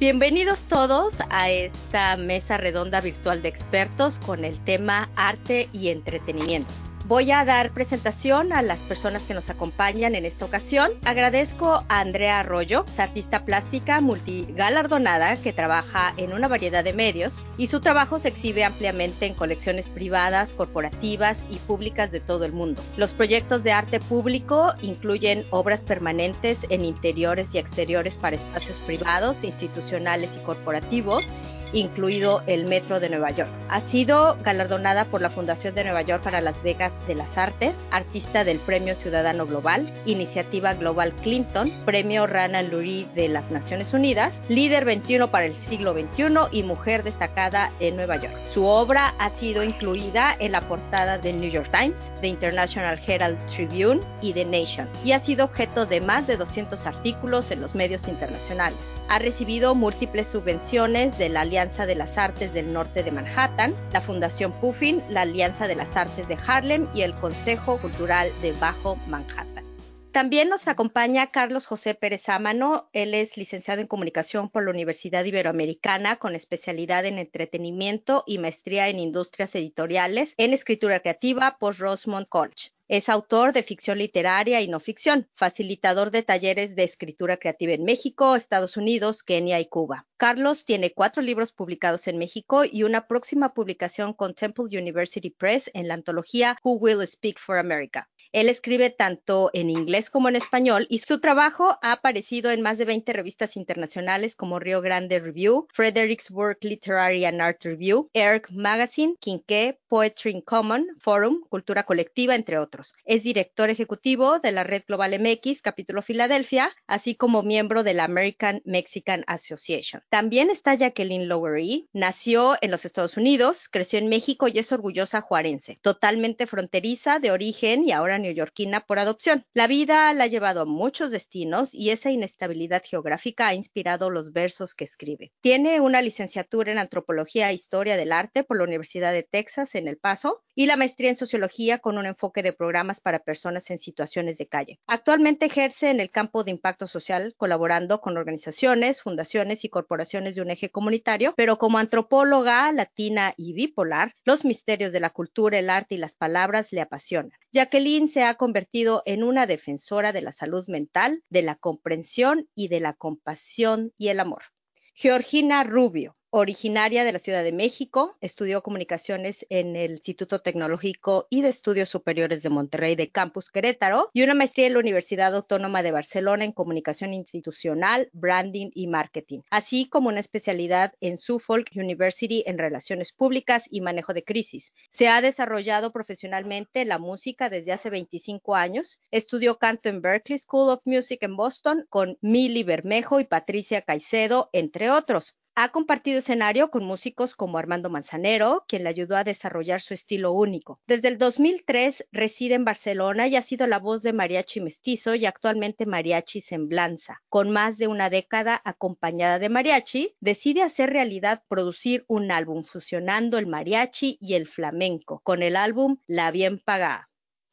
Bienvenidos todos a esta mesa redonda virtual de expertos con el tema arte y entretenimiento. Voy a dar presentación a las personas que nos acompañan en esta ocasión. Agradezco a Andrea Arroyo, artista plástica multigalardonada que trabaja en una variedad de medios y su trabajo se exhibe ampliamente en colecciones privadas, corporativas y públicas de todo el mundo. Los proyectos de arte público incluyen obras permanentes en interiores y exteriores para espacios privados, institucionales y corporativos incluido el Metro de Nueva York. Ha sido galardonada por la Fundación de Nueva York para Las Vegas de las Artes, artista del Premio Ciudadano Global, Iniciativa Global Clinton, Premio Rana Lurie de las Naciones Unidas, Líder 21 para el siglo XXI y Mujer destacada en Nueva York. Su obra ha sido incluida en la portada del New York Times, The International Herald Tribune y The Nation, y ha sido objeto de más de 200 artículos en los medios internacionales. Ha recibido múltiples subvenciones de la Alianza Alianza de las Artes del Norte de Manhattan, la Fundación Puffin, la Alianza de las Artes de Harlem y el Consejo Cultural de Bajo Manhattan. También nos acompaña Carlos José Pérez Ámano. Él es licenciado en comunicación por la Universidad Iberoamericana con especialidad en entretenimiento y maestría en industrias editoriales en escritura creativa por Rosemont College. Es autor de ficción literaria y no ficción, facilitador de talleres de escritura creativa en México, Estados Unidos, Kenia y Cuba. Carlos tiene cuatro libros publicados en México y una próxima publicación con Temple University Press en la antología Who Will Speak for America. Él escribe tanto en inglés como en español y su trabajo ha aparecido en más de 20 revistas internacionales como Rio Grande Review, Fredericksburg Literary and Art Review, ERC Magazine, Quinqué, Poetry in Common, Forum, Cultura Colectiva, entre otros. Es director ejecutivo de la Red Global MX, capítulo Filadelfia, así como miembro de la American Mexican Association. También está Jacqueline Lowery, nació en los Estados Unidos, creció en México y es orgullosa juarense, totalmente fronteriza de origen y ahora neoyorquina por adopción. La vida la ha llevado a muchos destinos y esa inestabilidad geográfica ha inspirado los versos que escribe. Tiene una licenciatura en antropología e historia del arte por la Universidad de Texas en El Paso y la maestría en sociología con un enfoque de programas para personas en situaciones de calle. Actualmente ejerce en el campo de impacto social colaborando con organizaciones, fundaciones y corporaciones de un eje comunitario, pero como antropóloga latina y bipolar, los misterios de la cultura, el arte y las palabras le apasionan. Jacqueline se ha convertido en una defensora de la salud mental, de la comprensión y de la compasión y el amor. Georgina Rubio Originaria de la Ciudad de México, estudió comunicaciones en el Instituto Tecnológico y de Estudios Superiores de Monterrey de Campus Querétaro y una maestría en la Universidad Autónoma de Barcelona en Comunicación Institucional, Branding y Marketing, así como una especialidad en Suffolk University en Relaciones Públicas y Manejo de Crisis. Se ha desarrollado profesionalmente la música desde hace 25 años. Estudió canto en Berklee School of Music en Boston con Milly Bermejo y Patricia Caicedo, entre otros. Ha compartido escenario con músicos como Armando Manzanero, quien le ayudó a desarrollar su estilo único. Desde el 2003 reside en Barcelona y ha sido la voz de Mariachi Mestizo y actualmente Mariachi Semblanza. Con más de una década acompañada de mariachi, decide hacer realidad producir un álbum fusionando el mariachi y el flamenco con el álbum La Bien Pagada.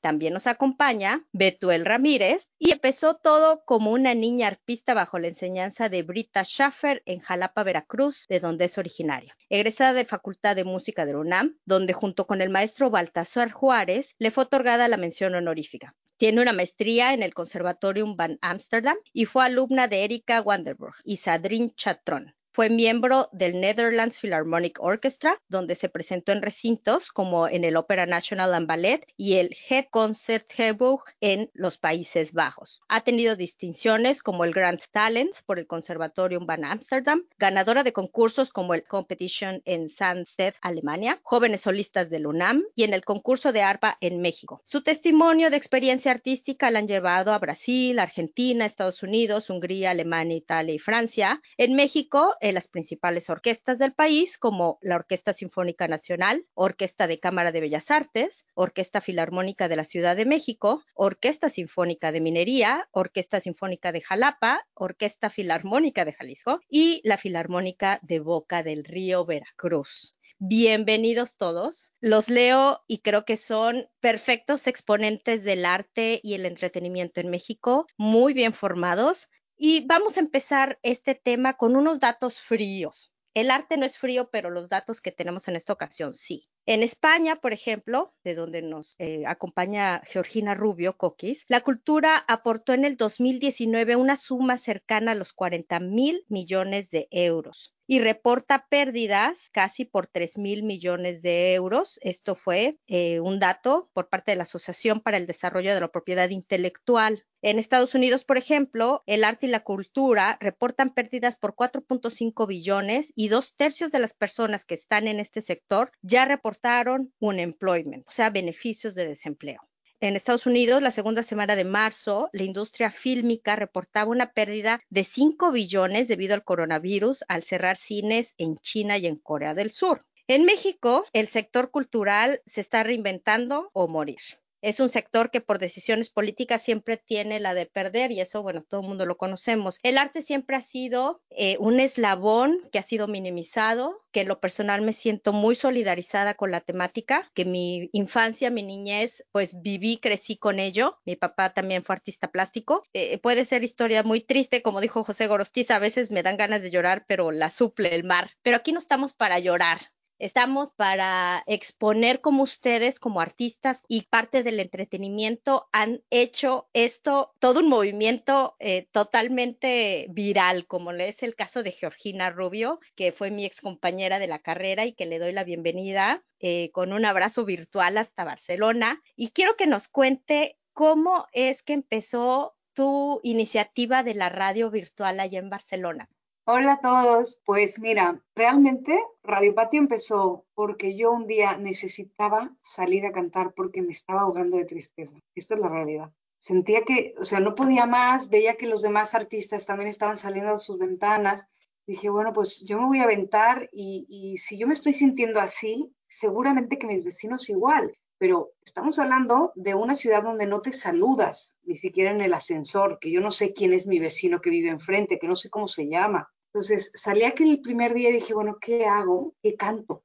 También nos acompaña Betuel Ramírez y empezó todo como una niña arpista bajo la enseñanza de Brita Schaffer en Jalapa, Veracruz, de donde es originaria. Egresada de Facultad de Música de UNAM, donde junto con el maestro Baltasar Juárez le fue otorgada la mención honorífica. Tiene una maestría en el Conservatorium van Amsterdam y fue alumna de Erika Wanderburg y Sadrin Chatron. Fue miembro del Netherlands Philharmonic Orchestra, donde se presentó en recintos como en el Opera National and Ballet y el Het Concertgebouw en los Países Bajos. Ha tenido distinciones como el Grand Talent por el Conservatorium van Amsterdam, ganadora de concursos como el Competition en Sandstedt, Alemania, Jóvenes Solistas del UNAM y en el concurso de arpa en México. Su testimonio de experiencia artística la han llevado a Brasil, Argentina, Estados Unidos, Hungría, Alemania, Italia y Francia. En México, las principales orquestas del país, como la Orquesta Sinfónica Nacional, Orquesta de Cámara de Bellas Artes, Orquesta Filarmónica de la Ciudad de México, Orquesta Sinfónica de Minería, Orquesta Sinfónica de Jalapa, Orquesta Filarmónica de Jalisco y la Filarmónica de Boca del Río Veracruz. Bienvenidos todos. Los leo y creo que son perfectos exponentes del arte y el entretenimiento en México, muy bien formados, Y vamos a empezar este tema con unos datos fríos. El arte no es frío, pero los datos que tenemos en esta ocasión sí. En España, por ejemplo, de donde nos eh, acompaña Georgina Rubio Coquis, la cultura aportó en el 2019 una suma cercana a los 40 mil millones de euros y reporta pérdidas casi por 3 mil millones de euros. Esto fue eh, un dato por parte de la Asociación para el Desarrollo de la Propiedad Intelectual. En Estados Unidos, por ejemplo, el arte y la cultura reportan pérdidas por 4.5 billones y dos tercios de las personas que están en este sector ya reportaron un employment, o sea, beneficios de desempleo. En Estados Unidos, la segunda semana de marzo, la industria fílmica reportaba una pérdida de 5 billones debido al coronavirus al cerrar cines en China y en Corea del Sur. En México, el sector cultural se está reinventando o morir es un sector que por decisiones políticas siempre tiene la de perder y eso, bueno, todo el mundo lo conocemos. El arte siempre ha sido eh, un eslabón que ha sido minimizado, que en lo personal me siento muy solidarizada con la temática, que mi infancia, mi niñez, pues viví, crecí con ello. Mi papá también fue artista plástico. Eh, puede ser historia muy triste, como dijo José Gorostiza, a veces me dan ganas de llorar, pero la suple el mar. Pero aquí no estamos para llorar, Estamos para exponer cómo ustedes como artistas y parte del entretenimiento han hecho esto, todo un movimiento eh, totalmente viral, como es el caso de Georgina Rubio, que fue mi ex compañera de la carrera y que le doy la bienvenida eh, con un abrazo virtual hasta Barcelona. Y quiero que nos cuente cómo es que empezó tu iniciativa de la radio virtual allá en Barcelona. Hola a todos. Pues mira, realmente Radio Patio empezó porque yo un día necesitaba salir a cantar porque me estaba ahogando de tristeza. Esto es la realidad. Sentía que, o sea, no podía más, veía que los demás artistas también estaban saliendo de sus ventanas. Dije, bueno, pues yo me voy a aventar y, y si yo me estoy sintiendo así, seguramente que mis vecinos igual. Pero estamos hablando de una ciudad donde no te saludas, ni siquiera en el ascensor, que yo no sé quién es mi vecino que vive enfrente, que no sé cómo se llama entonces salí aquel el primer día y dije, bueno, ¿qué hago? ¿Qué canto?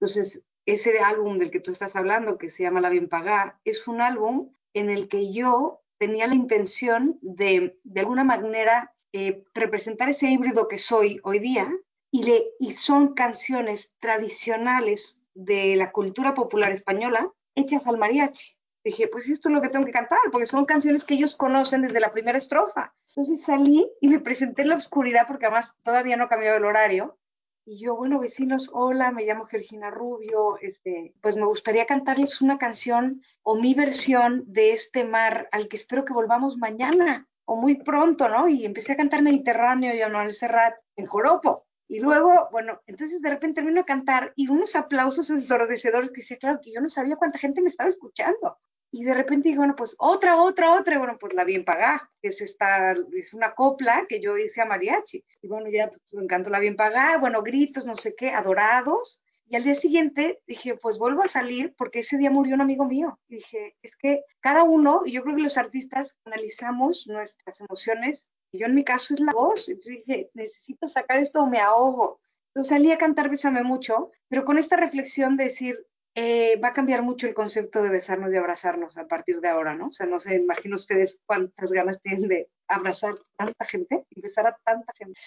Entonces, ese álbum del que tú estás hablando, que se llama La Bien Pagá, es un álbum en el que yo tenía la intención de, de alguna manera, eh, representar ese híbrido que soy hoy día y, le, y son canciones tradicionales de la cultura popular española hechas al mariachi. Dije, pues esto es lo que tengo que cantar, porque son canciones que ellos conocen desde la primera estrofa. Entonces salí y me presenté en la oscuridad porque además todavía no cambiado el horario. Y yo, bueno, vecinos, hola, me llamo Georgina Rubio, este, pues me gustaría cantarles una canción o mi versión de este mar al que espero que volvamos mañana o muy pronto, ¿no? Y empecé a cantar Mediterráneo y Anual Serrat en Joropo. Y luego, bueno, entonces de repente termino de cantar y unos aplausos ensordecedores que dice, claro, que yo no sabía cuánta gente me estaba escuchando. Y de repente digo, bueno, pues otra, otra, otra, y bueno, pues la bien pagá, que es esta, es una copla que yo hice a mariachi. Y bueno, ya me encantó la bien pagá, bueno, gritos, no sé qué, adorados. Y al día siguiente dije, pues vuelvo a salir porque ese día murió un amigo mío. Y dije, es que cada uno, y yo creo que los artistas analizamos nuestras emociones, y yo en mi caso es la voz. Entonces dije, necesito sacar esto o me ahogo. Entonces salí a cantar Bésame mucho, pero con esta reflexión de decir, eh, va a cambiar mucho el concepto de besarnos y abrazarnos a partir de ahora, ¿no? O sea, no sé, imagino ustedes cuántas ganas tienen de abrazar a tanta gente y besar a tanta gente.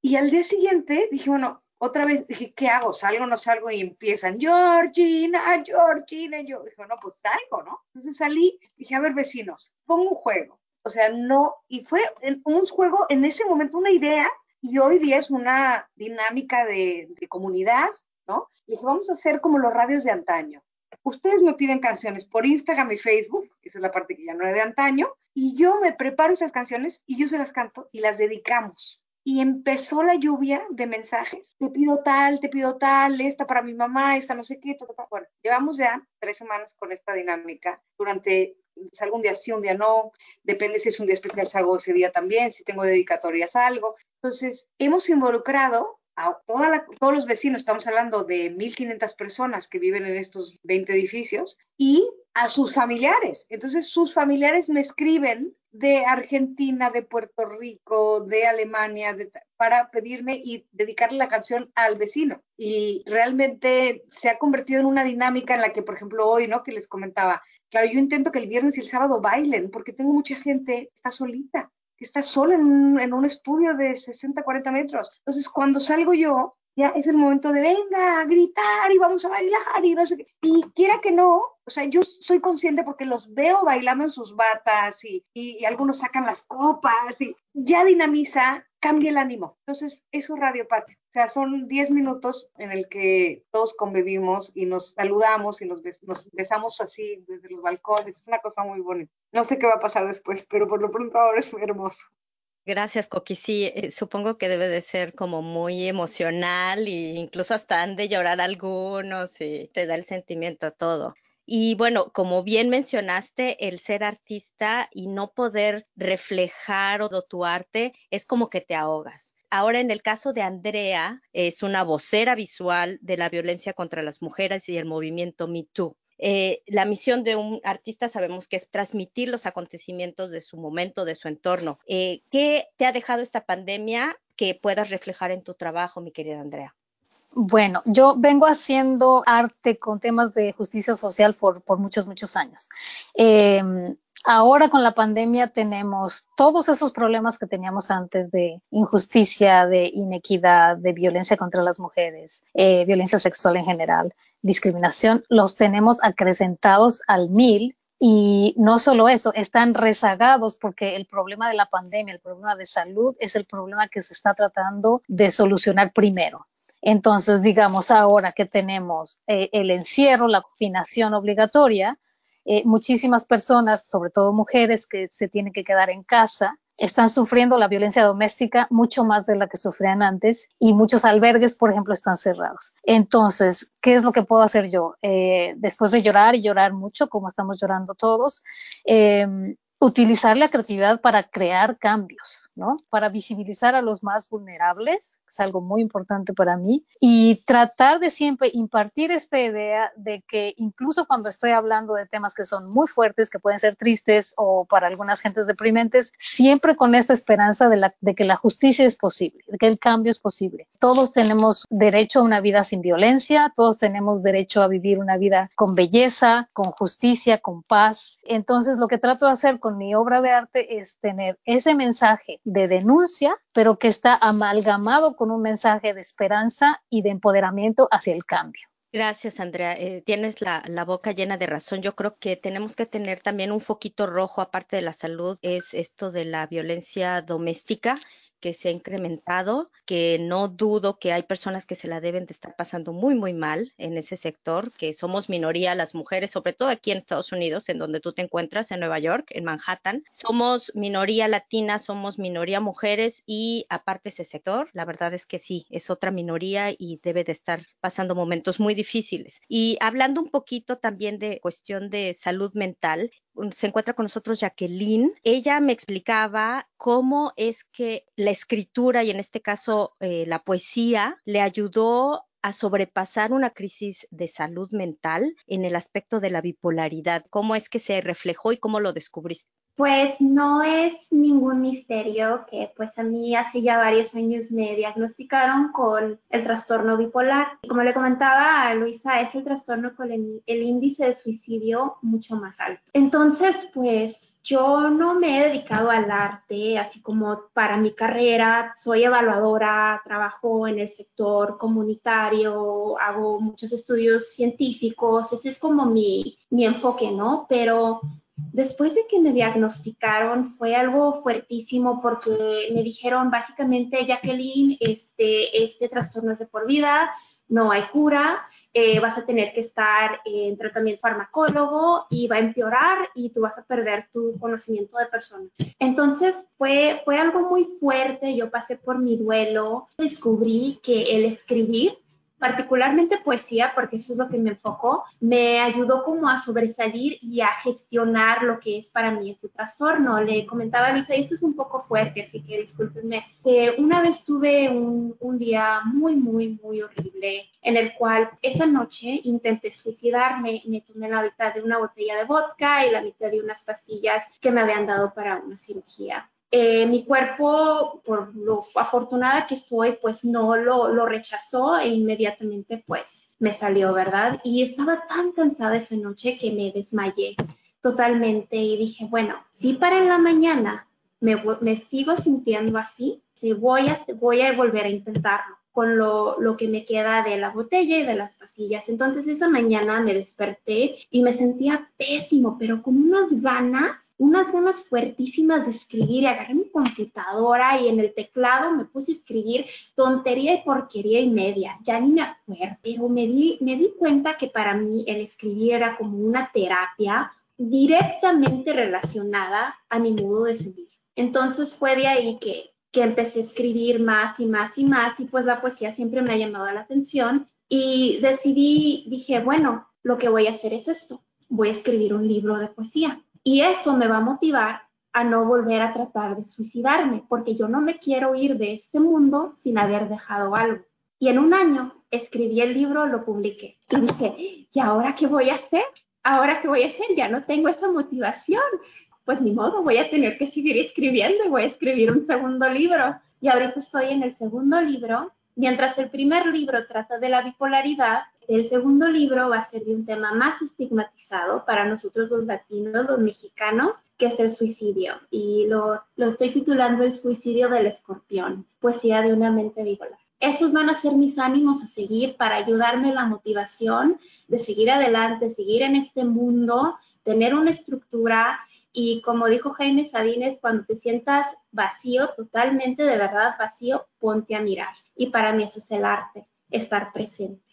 Y al día siguiente dije, bueno, otra vez dije, ¿qué hago? ¿Salgo o no salgo? Y empiezan, Georgina, Georgina. Y yo dije, no, pues salgo, ¿no? Entonces salí, dije, a ver, vecinos, pongo un juego. O sea, no, y fue un juego en ese momento una idea y hoy día es una dinámica de, de comunidad ¿no? Le dije, vamos a hacer como los radios de antaño. Ustedes me piden canciones por Instagram y Facebook, esa es la parte que ya no era de antaño, y yo me preparo esas canciones y yo se las canto y las dedicamos. Y empezó la lluvia de mensajes. Te pido tal, te pido tal, esta para mi mamá, esta no sé qué. Bueno, llevamos ya tres semanas con esta dinámica. Durante salgo un día sí, un día no, depende si es un día especial, salgo ese día también, si tengo dedicatorias, algo. Entonces, hemos involucrado a todos los vecinos, estamos hablando de 1.500 personas que viven en estos 20 edificios, y a sus familiares. Entonces sus familiares me escriben de Argentina, de Puerto Rico, de Alemania, para pedirme y dedicarle la canción al vecino. Y realmente se ha convertido en una dinámica en la que, por ejemplo, hoy, ¿no? Que les comentaba, claro, yo intento que el viernes y el sábado bailen, porque tengo mucha gente, está solita, está un, en un estudio de 60, 40 metros. Entonces, cuando salgo yo, ya es el momento de venga a gritar y vamos a bailar y no sé qué. Y quiera que no, o sea, yo soy consciente porque los veo bailando en sus batas y, y, algunos sacan las copas y ya dinamiza, cambia el ánimo. Entonces, eso es Radio Patria. O sea, son 10 minutos en el que todos convivimos y nos saludamos y nos, nos besamos así desde los balcones. Es una cosa muy bonita. No sé qué va a pasar después, pero por lo pronto ahora es muy hermoso. Gracias, Coqui. Sí, eh, supongo que debe de ser como muy emocional e incluso hasta han de llorar algunos y te da el sentimiento a todo. Y bueno, como bien mencionaste, el ser artista y no poder reflejar o tu arte es como que te ahogas. Ahora, en el caso de Andrea, es una vocera visual de la violencia contra las mujeres y el movimiento Me Too. Eh, la misión de un artista sabemos que es transmitir los acontecimientos de su momento, de su entorno. Eh, ¿Qué te ha dejado esta pandemia que puedas reflejar en tu trabajo, mi querida Andrea? Bueno, yo vengo haciendo arte con temas de justicia social por, muchos, muchos años. Eh, Ahora con la pandemia tenemos todos esos problemas que teníamos antes de injusticia, de inequidad, de violencia contra las mujeres, eh, violencia sexual en general, discriminación, los tenemos acrecentados al mil y no solo eso, están rezagados porque el problema de la pandemia, el problema de salud es el problema que se está tratando de solucionar primero. Entonces, digamos, ahora que tenemos eh, el encierro, la confinación obligatoria, eh, muchísimas personas, sobre todo mujeres que se tienen que quedar en casa, están sufriendo la violencia doméstica mucho más de la que sufrían antes y muchos albergues, por ejemplo, están cerrados. Entonces, ¿qué es lo que puedo hacer yo? Eh, después de llorar y llorar mucho, como estamos llorando todos, eh, utilizar la creatividad para crear cambios, ¿no? Para visibilizar a los más vulnerables, es algo muy importante para mí, y tratar de siempre impartir esta idea de que incluso cuando estoy hablando de temas que son muy fuertes, que pueden ser tristes o para algunas gentes deprimentes, siempre con esta esperanza de, la, de que la justicia es posible, de que el cambio es posible. Todos tenemos derecho a una vida sin violencia, todos tenemos derecho a vivir una vida con belleza, con justicia, con paz. Entonces, lo que trato de hacer con mi obra de arte es tener ese mensaje de denuncia, pero que está amalgamado con un mensaje de esperanza y de empoderamiento hacia el cambio. Gracias, Andrea. Eh, tienes la, la, boca llena de razón. Yo creo que tenemos que tener también un foquito rojo, aparte de la salud, es esto de la violencia doméstica que se ha incrementado, que no dudo que hay personas que se la deben de estar pasando muy, muy mal en ese sector, que somos minoría las mujeres, sobre todo aquí en Estados Unidos, en donde tú te encuentras, en Nueva York, en Manhattan. Somos minoría latina, somos minoría mujeres y aparte ese sector, la verdad es que sí, es otra minoría y debe de estar pasando momentos muy difíciles. Y hablando un poquito también de cuestión de salud mental, se encuentra con nosotros Jacqueline. Ella me explicaba cómo es que la escritura y en este caso eh, la poesía le ayudó a sobrepasar una crisis de salud mental en el aspecto de la bipolaridad. ¿Cómo es que se reflejó y cómo lo descubriste? Pues no es ningún misterio que pues a mí hace ya varios años me diagnosticaron con el trastorno bipolar. Y como le comentaba a Luisa, es el trastorno con el, el índice de suicidio mucho más alto. Entonces, pues yo no me he dedicado al arte, así como para mi carrera, soy evaluadora, trabajo en el sector comunitario, hago muchos estudios científicos, ese es como mi, mi enfoque, ¿no? Pero Después de que me diagnosticaron fue algo fuertísimo porque me dijeron básicamente, Jacqueline, este, este trastorno es de por vida, no hay cura, eh, vas a tener que estar en tratamiento farmacólogo y va a empeorar y tú vas a perder tu conocimiento de persona. Entonces fue, fue algo muy fuerte, yo pasé por mi duelo, descubrí que el escribir particularmente poesía, porque eso es lo que me enfocó, me ayudó como a sobresalir y a gestionar lo que es para mí este trastorno. Le comentaba a Luisa, esto es un poco fuerte, así que discúlpenme, que una vez tuve un, un día muy, muy, muy horrible, en el cual esa noche intenté suicidarme, me tomé la mitad de una botella de vodka y la mitad de unas pastillas que me habían dado para una cirugía. Eh, mi cuerpo, por lo afortunada que soy, pues no lo, lo, rechazó e inmediatamente pues me salió, ¿verdad? Y estaba tan cansada esa noche que me desmayé totalmente y dije, bueno, si para la mañana me, sigo sintiendo así, si voy a, voy a volver a intentarlo con lo, lo, que me queda de la botella y de las pastillas. Entonces esa mañana me desperté y me sentía pésimo, pero con unas ganas, unas ganas fuertísimas de escribir. Y agarré mi computadora y en el teclado me puse a escribir tontería y porquería y media. Ya ni me acuerdo, pero me di, me di cuenta que para mí el escribir era como una terapia directamente relacionada a mi modo de sentir. Entonces fue de ahí que que empecé a escribir más y más y más y pues la poesía siempre me ha llamado la atención y decidí, dije, bueno, lo que voy a hacer es esto, voy a escribir un libro de poesía y eso me va a motivar a no volver a tratar de suicidarme, porque yo no me quiero ir de este mundo sin haber dejado algo. Y en un año escribí el libro, lo publiqué y dije, ¿y ahora qué voy a hacer? ¿Ahora qué voy a hacer? Ya no tengo esa motivación pues ni modo, voy a tener que seguir escribiendo y voy a escribir un segundo libro. Y ahorita estoy en el segundo libro. Mientras el primer libro trata de la bipolaridad, el segundo libro va a ser de un tema más estigmatizado para nosotros los latinos, los mexicanos, que es el suicidio. Y lo, estoy titulando El suicidio del escorpión, poesía de una mente bipolar. Esos van a ser mis ánimos a seguir para ayudarme la motivación de seguir adelante, seguir en este mundo, tener una estructura y como dijo Jaime Sabines, cuando te sientas vacío, totalmente de verdad vacío, ponte a mirar. Y para mí eso es el arte, estar presente.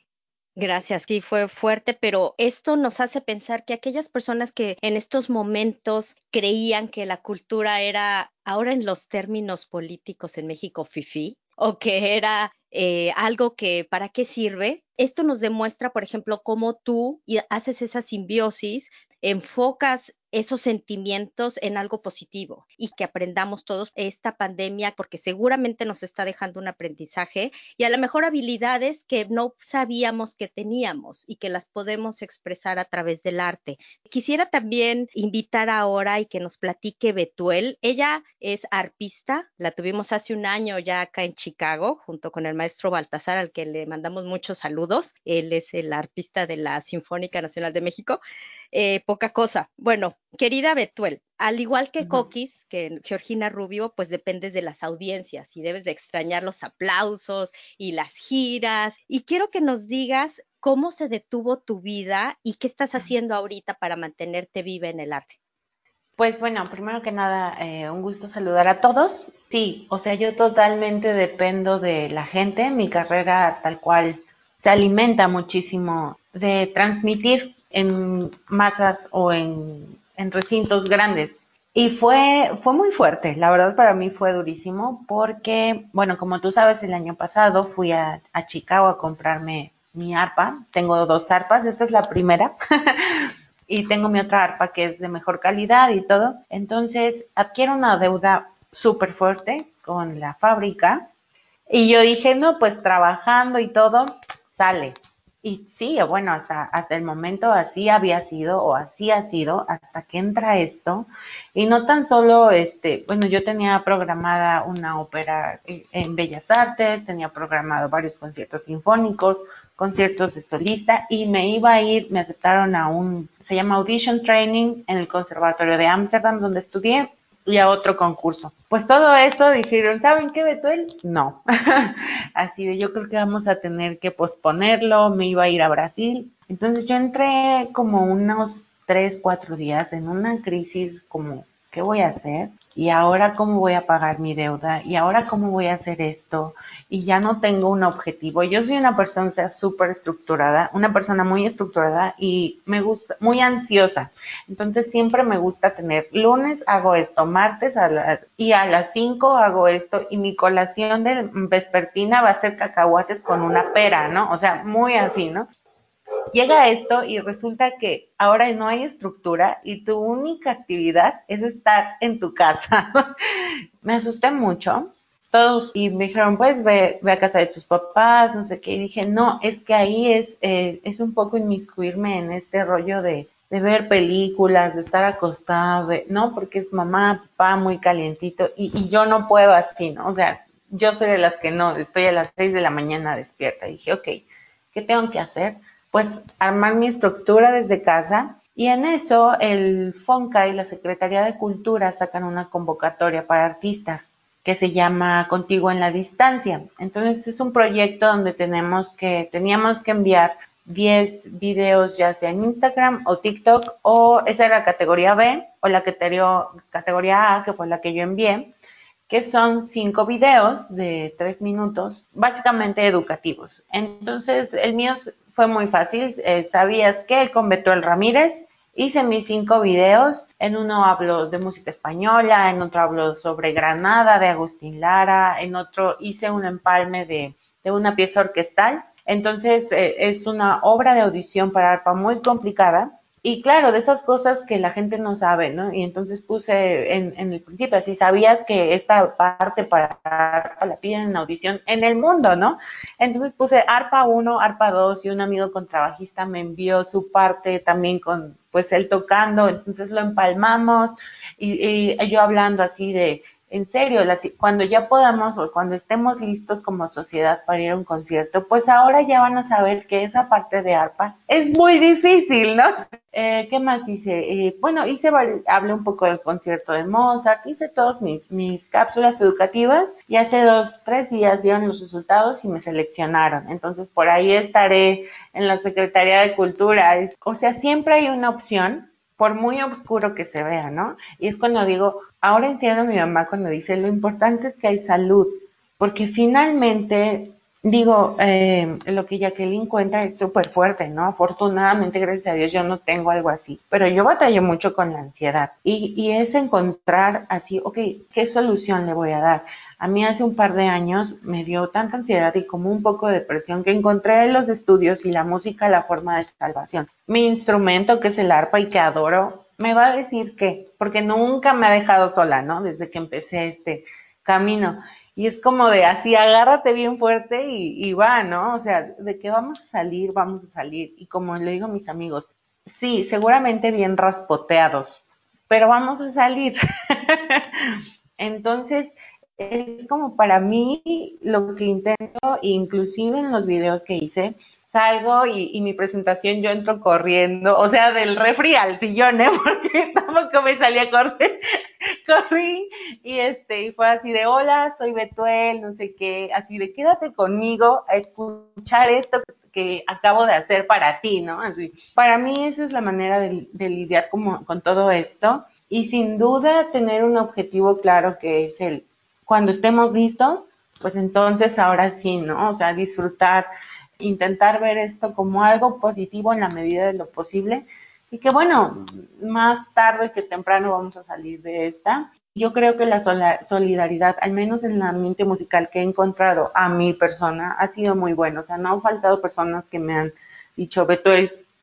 Gracias, sí, fue fuerte, pero esto nos hace pensar que aquellas personas que en estos momentos creían que la cultura era, ahora en los términos políticos en México, fifi, o que era eh, algo que para qué sirve. Esto nos demuestra, por ejemplo, cómo tú haces esa simbiosis, enfocas esos sentimientos en algo positivo y que aprendamos todos esta pandemia porque seguramente nos está dejando un aprendizaje y a lo mejor habilidades que no sabíamos que teníamos y que las podemos expresar a través del arte. Quisiera también invitar ahora y que nos platique Betuel. Ella es arpista, la tuvimos hace un año ya acá en Chicago junto con el maestro Baltasar, al que le mandamos muchos saludos. Él es el arpista de la Sinfónica Nacional de México. Eh, poca cosa. Bueno, querida Betuel, al igual que Coquis, que Georgina Rubio, pues dependes de las audiencias y debes de extrañar los aplausos y las giras. Y quiero que nos digas cómo se detuvo tu vida y qué estás haciendo ahorita para mantenerte viva en el arte. Pues bueno, primero que nada, eh, un gusto saludar a todos. Sí, o sea, yo totalmente dependo de la gente. Mi carrera tal cual se alimenta muchísimo de transmitir en masas o en, recintos grandes. Y fue, fue muy fuerte, la verdad para mí fue durísimo porque, bueno, como tú sabes, el año pasado fui a, a Chicago a comprarme mi arpa. Tengo dos arpas, esta es la primera. y tengo mi otra arpa que es de mejor calidad y todo. Entonces adquiero una deuda súper fuerte con la fábrica y yo dije, no, pues trabajando y todo, sale. Y sí, bueno, hasta, hasta el momento así había sido o así ha sido hasta que entra esto. Y no tan solo, este, bueno, yo tenía programada una ópera en Bellas Artes, tenía programado varios conciertos sinfónicos, conciertos de solista y me iba a ir, me aceptaron a un, se llama Audition Training en el Conservatorio de Ámsterdam donde estudié y a otro concurso. Pues todo eso dijeron, ¿saben qué, Betuel? No. Así de yo creo que vamos a tener que posponerlo, me iba a ir a Brasil. Entonces yo entré como unos tres, cuatro días en una crisis como, ¿qué voy a hacer? Y ahora cómo voy a pagar mi deuda y ahora cómo voy a hacer esto y ya no tengo un objetivo. Yo soy una persona súper estructurada, una persona muy estructurada y me gusta, muy ansiosa. Entonces siempre me gusta tener lunes hago esto, martes a las, y a las 5 hago esto y mi colación de vespertina va a ser cacahuates con una pera, ¿no? O sea, muy así, ¿no? Llega esto y resulta que ahora no hay estructura y tu única actividad es estar en tu casa. me asusté mucho. Todos y me dijeron, pues ve, ve, a casa de tus papás, no sé qué. Y dije, no, es que ahí es, eh, es un poco inmiscuirme en este rollo de, de ver películas, de estar acostado, no, porque es mamá, papá muy calientito y, y yo no puedo así, ¿no? O sea, yo soy de las que no, estoy a las seis de la mañana despierta. Dije, ok, ¿qué tengo que hacer? Pues armar mi estructura desde casa Y en eso el FONCA y la Secretaría de Cultura sacan una convocatoria para artistas que se llama Contigo en la Distancia. Entonces es un proyecto donde tenemos que, teníamos que enviar 10 videos ya sea en Instagram o TikTok o esa era la categoría B o la categoría A que fue la que yo envié que son cinco videos de tres minutos, básicamente educativos. Entonces, el mío fue muy fácil. Eh, sabías que con Beto el Ramírez hice mis cinco videos. En uno hablo de música española, en otro hablo sobre Granada de Agustín Lara, en otro hice un empalme de, de una pieza orquestal. Entonces, eh, es una obra de audición para arpa muy complicada y claro, de esas cosas que la gente no sabe, ¿no? Y entonces puse en, en el principio, así sabías que esta parte para ARPA la piden en audición en el mundo, ¿no? Entonces puse ARPA 1, ARPA 2 y un amigo contrabajista me envió su parte también con, pues él tocando, entonces lo empalmamos y, y yo hablando así de, en serio, cuando ya podamos o cuando estemos listos como sociedad para ir a un concierto, pues ahora ya van a saber que esa parte de arpa es muy difícil, ¿no? Eh, ¿Qué más hice? Eh, bueno, hice, hablé un poco del concierto de Mozart, hice todas mis, mis cápsulas educativas y hace dos, tres días dieron los resultados y me seleccionaron. Entonces, por ahí estaré en la Secretaría de Cultura. O sea, siempre hay una opción por muy oscuro que se vea, ¿no? Y es cuando digo, ahora entiendo a mi mamá cuando dice, lo importante es que hay salud, porque finalmente, digo, eh, lo que Jacqueline cuenta es súper fuerte, ¿no? Afortunadamente, gracias a Dios, yo no tengo algo así, pero yo batallo mucho con la ansiedad y, y es encontrar así, ¿qué solución le voy a dar? A mí hace un par de años me dio tanta ansiedad y como un poco de depresión que encontré en los estudios y la música la forma de salvación. Mi instrumento, que es el arpa y que adoro, me va a decir que, porque nunca me ha dejado sola, ¿no? Desde que empecé este camino. Y es como de así, agárrate bien fuerte y, y va, ¿no? O sea, de que vamos a salir, vamos a salir. Y como le digo a mis amigos, sí, seguramente bien raspoteados, pero vamos a salir. Entonces, es como para mí lo que intento, inclusive en los videos que hice, salgo y, mi presentación yo entro corriendo, o sea, del refri al sillón, ¿eh? Porque tampoco me salía a corrí y este, y fue así de, hola, soy Betuel, no sé qué, así de, quédate conmigo a escuchar esto que acabo de hacer para ti, ¿no? Así, para mí esa es la manera de, de lidiar como, con todo esto y sin duda tener un objetivo claro que es el cuando estemos listos, pues entonces ahora sí, ¿no? O sea, disfrutar, intentar ver esto como algo positivo en la medida de lo posible y que bueno, más tarde que temprano vamos a salir de esta. Yo creo que la solidaridad, al menos en el ambiente musical que he encontrado a mi persona, ha sido muy bueno. O sea, no han faltado personas que me han dicho, Beto,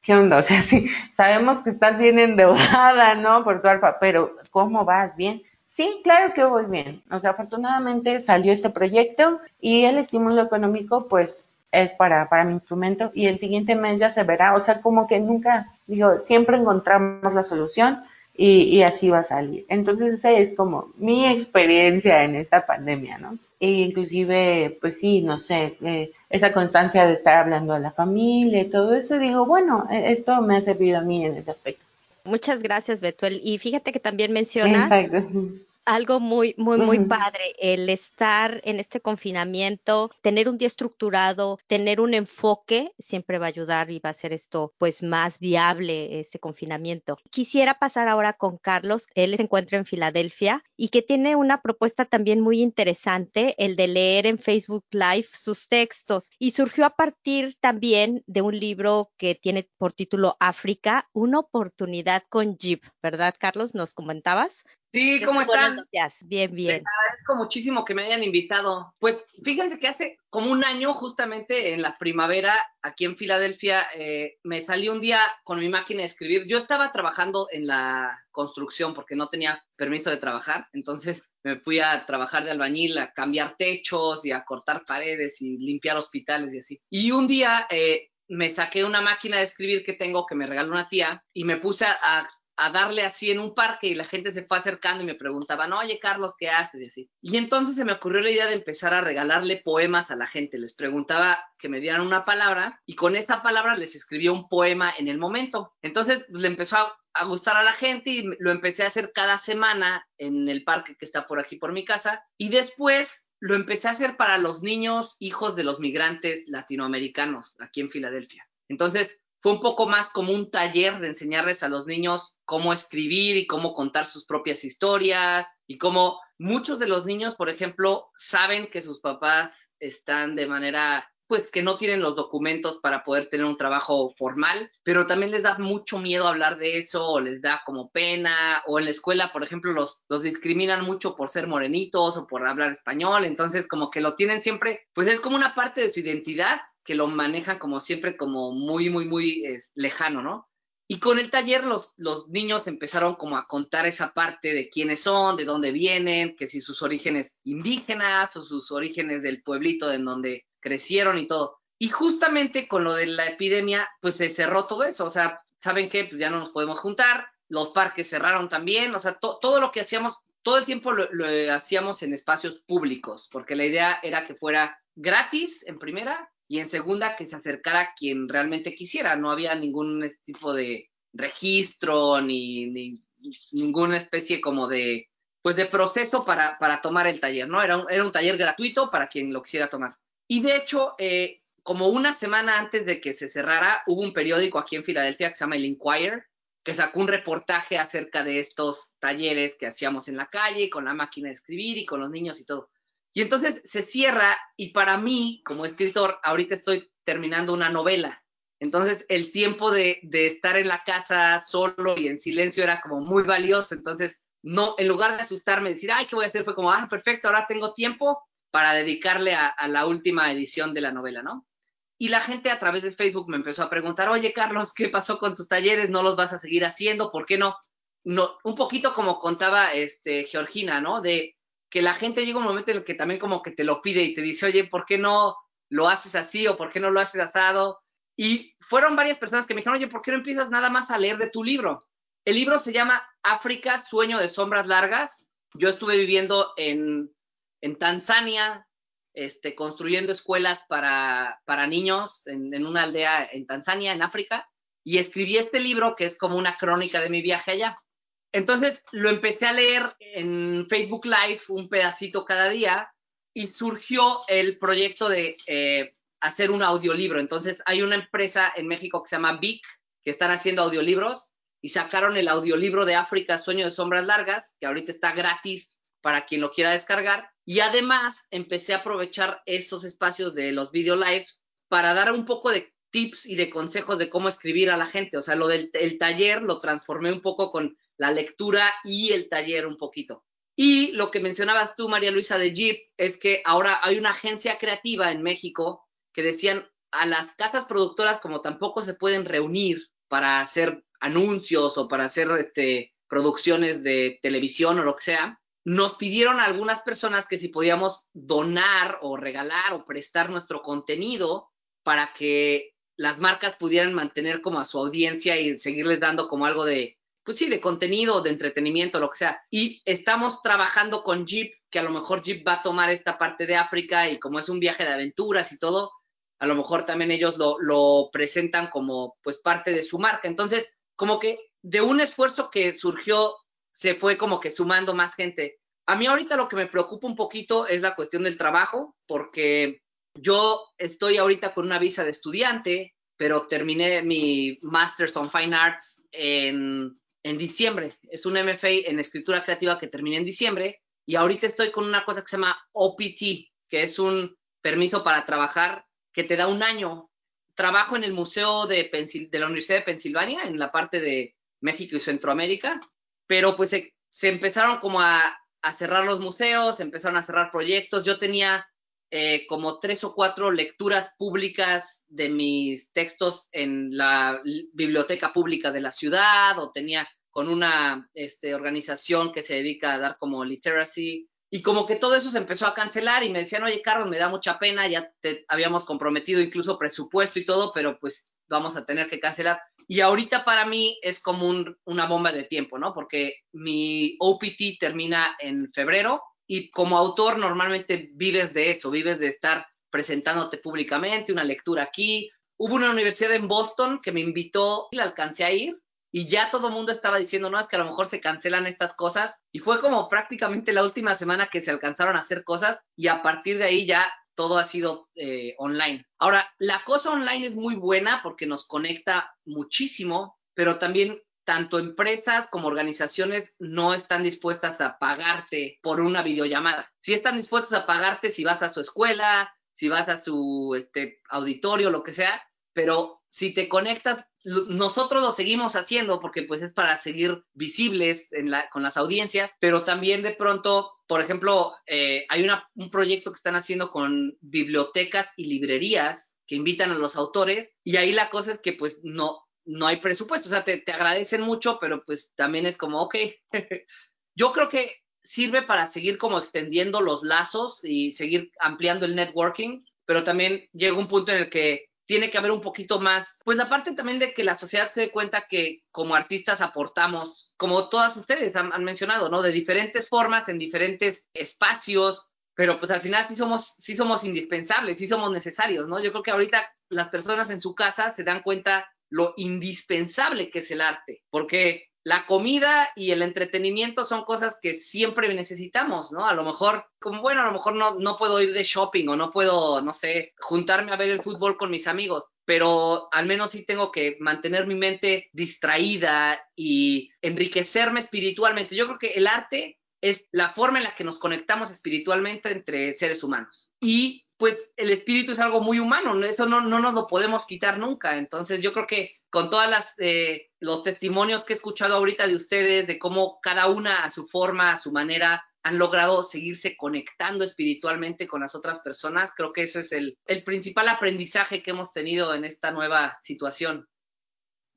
¿qué onda? O sea, sí, sabemos que estás bien endeudada, ¿no? Por tu alfa, pero ¿cómo vas? ¿Bien? Sí, claro que voy bien. O sea, afortunadamente salió este proyecto y el estímulo económico, pues, es para, para mi instrumento y el siguiente mes ya se verá. O sea, como que nunca, digo, siempre encontramos la solución y, así va a salir. Entonces, esa es como mi experiencia en esta pandemia, ¿no? E inclusive, pues sí, no sé, eh, esa constancia de estar hablando a la familia y todo eso, digo, bueno, e, esto me ha servido a mí en ese aspecto. Muchas gracias, Betuel. Y fíjate que también mencionas algo muy, muy, muy padre, el estar en este confinamiento, tener un día estructurado, tener un enfoque, siempre va a ayudar y va a hacer esto pues más viable, este confinamiento. Quisiera pasar ahora con Carlos, él se encuentra en Filadelfia y que tiene una propuesta también muy interesante, el de leer en Facebook Live sus textos. Y surgió a partir también de un libro que tiene por título África, una oportunidad con Jeep, ¿verdad, Carlos? ¿Nos comentabas? Sí, ¿cómo están? Bien, bien. Les agradezco muchísimo que me hayan invitado. Pues fíjense que hace como un año, justamente en la primavera, aquí en Filadelfia, eh, me salí un día con mi máquina de escribir. Yo estaba trabajando en la construcción porque no tenía permiso de trabajar, entonces me fui a trabajar de albañil, a cambiar techos y a cortar paredes y limpiar hospitales y así. Y un día eh, me saqué una máquina de escribir que tengo que me regaló una tía y me puse a a darle así en un parque y la gente se fue acercando y me preguntaban, oye Carlos, ¿qué haces? Y así. Y entonces se me ocurrió la idea de empezar a regalarle poemas a la gente. Les preguntaba que me dieran una palabra y con esa palabra les escribía un poema en el momento. Entonces pues, le empezó a gustar a la gente y lo empecé a hacer cada semana en el parque que está por aquí por mi casa. Y después lo empecé a hacer para los niños hijos de los migrantes latinoamericanos aquí en Filadelfia. Entonces, fue un poco más como un taller de enseñarles a los niños cómo escribir y cómo contar sus propias historias y cómo muchos de los niños, por ejemplo, saben que sus papás están de manera pues que no tienen los documentos para poder tener un trabajo formal, pero también les da mucho miedo hablar de eso, o les da como pena, o en la escuela, por ejemplo, los, los discriminan mucho por ser morenitos o por hablar español, entonces como que lo tienen siempre, pues es como una parte de su identidad que lo manejan como siempre como muy, muy, muy lejano, ¿no? Y con el taller los, los niños empezaron como a contar esa parte de quiénes son, de dónde vienen, que si sus orígenes indígenas o sus orígenes del pueblito en donde crecieron y todo. Y justamente con lo de la epidemia, pues se cerró todo eso. O sea, ¿saben qué? Pues ya no nos podemos juntar, los parques cerraron también, o sea, to todo lo que hacíamos, todo el tiempo lo hacíamos en espacios públicos, porque la idea era que fuera gratis en primera y en segunda que se acercara a quien realmente quisiera. No había ningún tipo de registro ni, ni ninguna especie como de pues de proceso para, para tomar el taller, ¿no? Era un, era un taller gratuito para quien lo quisiera tomar. Y de hecho, eh, como una semana antes de que se cerrara, hubo un periódico aquí en Filadelfia que se llama El Inquirer, que sacó un reportaje acerca de estos talleres que hacíamos en la calle, con la máquina de escribir y con los niños y todo. Y entonces se cierra y para mí, como escritor, ahorita estoy terminando una novela. Entonces el tiempo de, estar en la casa solo y en silencio era como muy valioso. Entonces, no, en lugar de asustarme, decir, ay, ¿qué voy a hacer? Fue como, ah, perfecto, ahora tengo tiempo para dedicarle a, a la última edición de la novela, ¿no? Y la gente a través de Facebook me empezó a preguntar, oye, Carlos, ¿qué pasó con tus talleres? ¿No los vas a seguir haciendo? ¿Por qué no? no un poquito como contaba este, Georgina, ¿no? De que la gente llega un momento en el que también como que te lo pide y te dice, oye, ¿por qué no lo haces así o por qué no lo haces asado? Y fueron varias personas que me dijeron, oye, ¿por qué no empiezas nada más a leer de tu libro? El libro se llama África, Sueño de Sombras Largas. Yo estuve viviendo en, en Tanzania, este, construyendo escuelas para, para niños en, en una aldea en Tanzania, en África, y escribí este libro que es como una crónica de mi viaje allá. Entonces lo empecé a leer en Facebook Live un pedacito cada día y surgió el proyecto de eh, hacer un audiolibro. Entonces hay una empresa en México que se llama Vic, que están haciendo audiolibros y sacaron el audiolibro de África, Sueño de Sombras Largas, que ahorita está gratis para quien lo quiera descargar. Y además empecé a aprovechar esos espacios de los video lives para dar un poco de tips y de consejos de cómo escribir a la gente. O sea, lo del el taller lo transformé un poco con la lectura y el taller un poquito. Y lo que mencionabas tú, María Luisa de Jeep, es que ahora hay una agencia creativa en México que decían a las casas productoras como tampoco se pueden reunir para hacer anuncios o para hacer este, producciones de televisión o lo que sea, nos pidieron a algunas personas que si podíamos donar o regalar o prestar nuestro contenido para que las marcas pudieran mantener como a su audiencia y seguirles dando como algo de, pues sí, de contenido, de entretenimiento, lo que sea. Y estamos trabajando con Jeep, que a lo mejor Jeep va a tomar esta parte de África y como es un viaje de aventuras y todo, a lo mejor también ellos lo, lo presentan como pues parte de su marca. Entonces, como que de un esfuerzo que surgió, se fue como que sumando más gente. A mí ahorita lo que me preocupa un poquito es la cuestión del trabajo, porque yo estoy ahorita con una visa de estudiante, pero terminé mi Masters on Fine Arts en en diciembre. Es un MFA en escritura creativa que terminé en diciembre y ahorita estoy con una cosa que se llama OPT, que es un permiso para trabajar que te da un año. Trabajo en el Museo de, Pensil de la Universidad de Pensilvania, en la parte de México y Centroamérica, pero pues se, se empezaron como a, a, cerrar los museos, empezaron a cerrar proyectos. Yo tenía eh, como tres o cuatro lecturas públicas de mis textos en la biblioteca pública de la ciudad o tenía con una este, organización que se dedica a dar como literacy. Y como que todo eso se empezó a cancelar y me decían, oye, Carlos, me da mucha pena, ya te habíamos comprometido incluso presupuesto y todo, pero pues vamos a tener que cancelar. Y ahorita para mí es como una bomba de tiempo, ¿no? Porque mi OPT termina en febrero y como autor normalmente vives de eso, vives de estar presentándote públicamente, una lectura aquí. Hubo una universidad en Boston que me invitó y la alcancé a ir y ya todo el mundo estaba diciendo, no, es que a lo mejor se cancelan estas cosas. Y fue como prácticamente la última semana que se alcanzaron a hacer cosas y a partir de ahí ya todo ha sido eh, online. Ahora, la cosa online es muy buena porque nos conecta muchísimo, pero también tanto empresas como organizaciones no están dispuestas a pagarte por una videollamada. Sí están dispuestas a pagarte si vas a su escuela, si vas a su este, auditorio, lo que sea, pero si te conectas, nosotros lo seguimos haciendo porque pues es para seguir visibles con las audiencias, pero también de pronto, por ejemplo, eh, hay un proyecto que están haciendo con bibliotecas y librerías que invitan a los autores y ahí la cosa es que pues no, no hay presupuesto, o sea, te, te agradecen mucho, pero pues también es como, ok, yo creo que sirve para seguir como extendiendo los lazos y seguir ampliando el networking, pero también llega un punto en el que tiene que haber un poquito más, pues la parte también de que la sociedad se dé cuenta que como artistas aportamos, como todas ustedes han, mencionado, ¿no? De diferentes formas, en diferentes espacios, pero pues al final sí somos, sí somos indispensables, sí somos necesarios, ¿no? Yo creo que ahorita las personas en su casa se dan cuenta lo indispensable que es el arte, porque la comida y el entretenimiento son cosas que siempre necesitamos, ¿no? A lo mejor, como bueno, a lo mejor no, no puedo ir de shopping o no puedo, no sé, juntarme a ver el fútbol con mis amigos, pero al menos sí tengo que mantener mi mente distraída y enriquecerme espiritualmente. Yo creo que el arte es la forma en la que nos conectamos espiritualmente entre seres humanos. Y pues el espíritu es algo muy humano, eso no, no nos lo podemos quitar nunca. Entonces yo creo que con todas las eh, los testimonios que he escuchado ahorita de ustedes, de cómo cada una a su forma, a su manera, han logrado seguirse conectando espiritualmente con las otras personas, creo que eso es el, el principal aprendizaje que hemos tenido en esta nueva situación.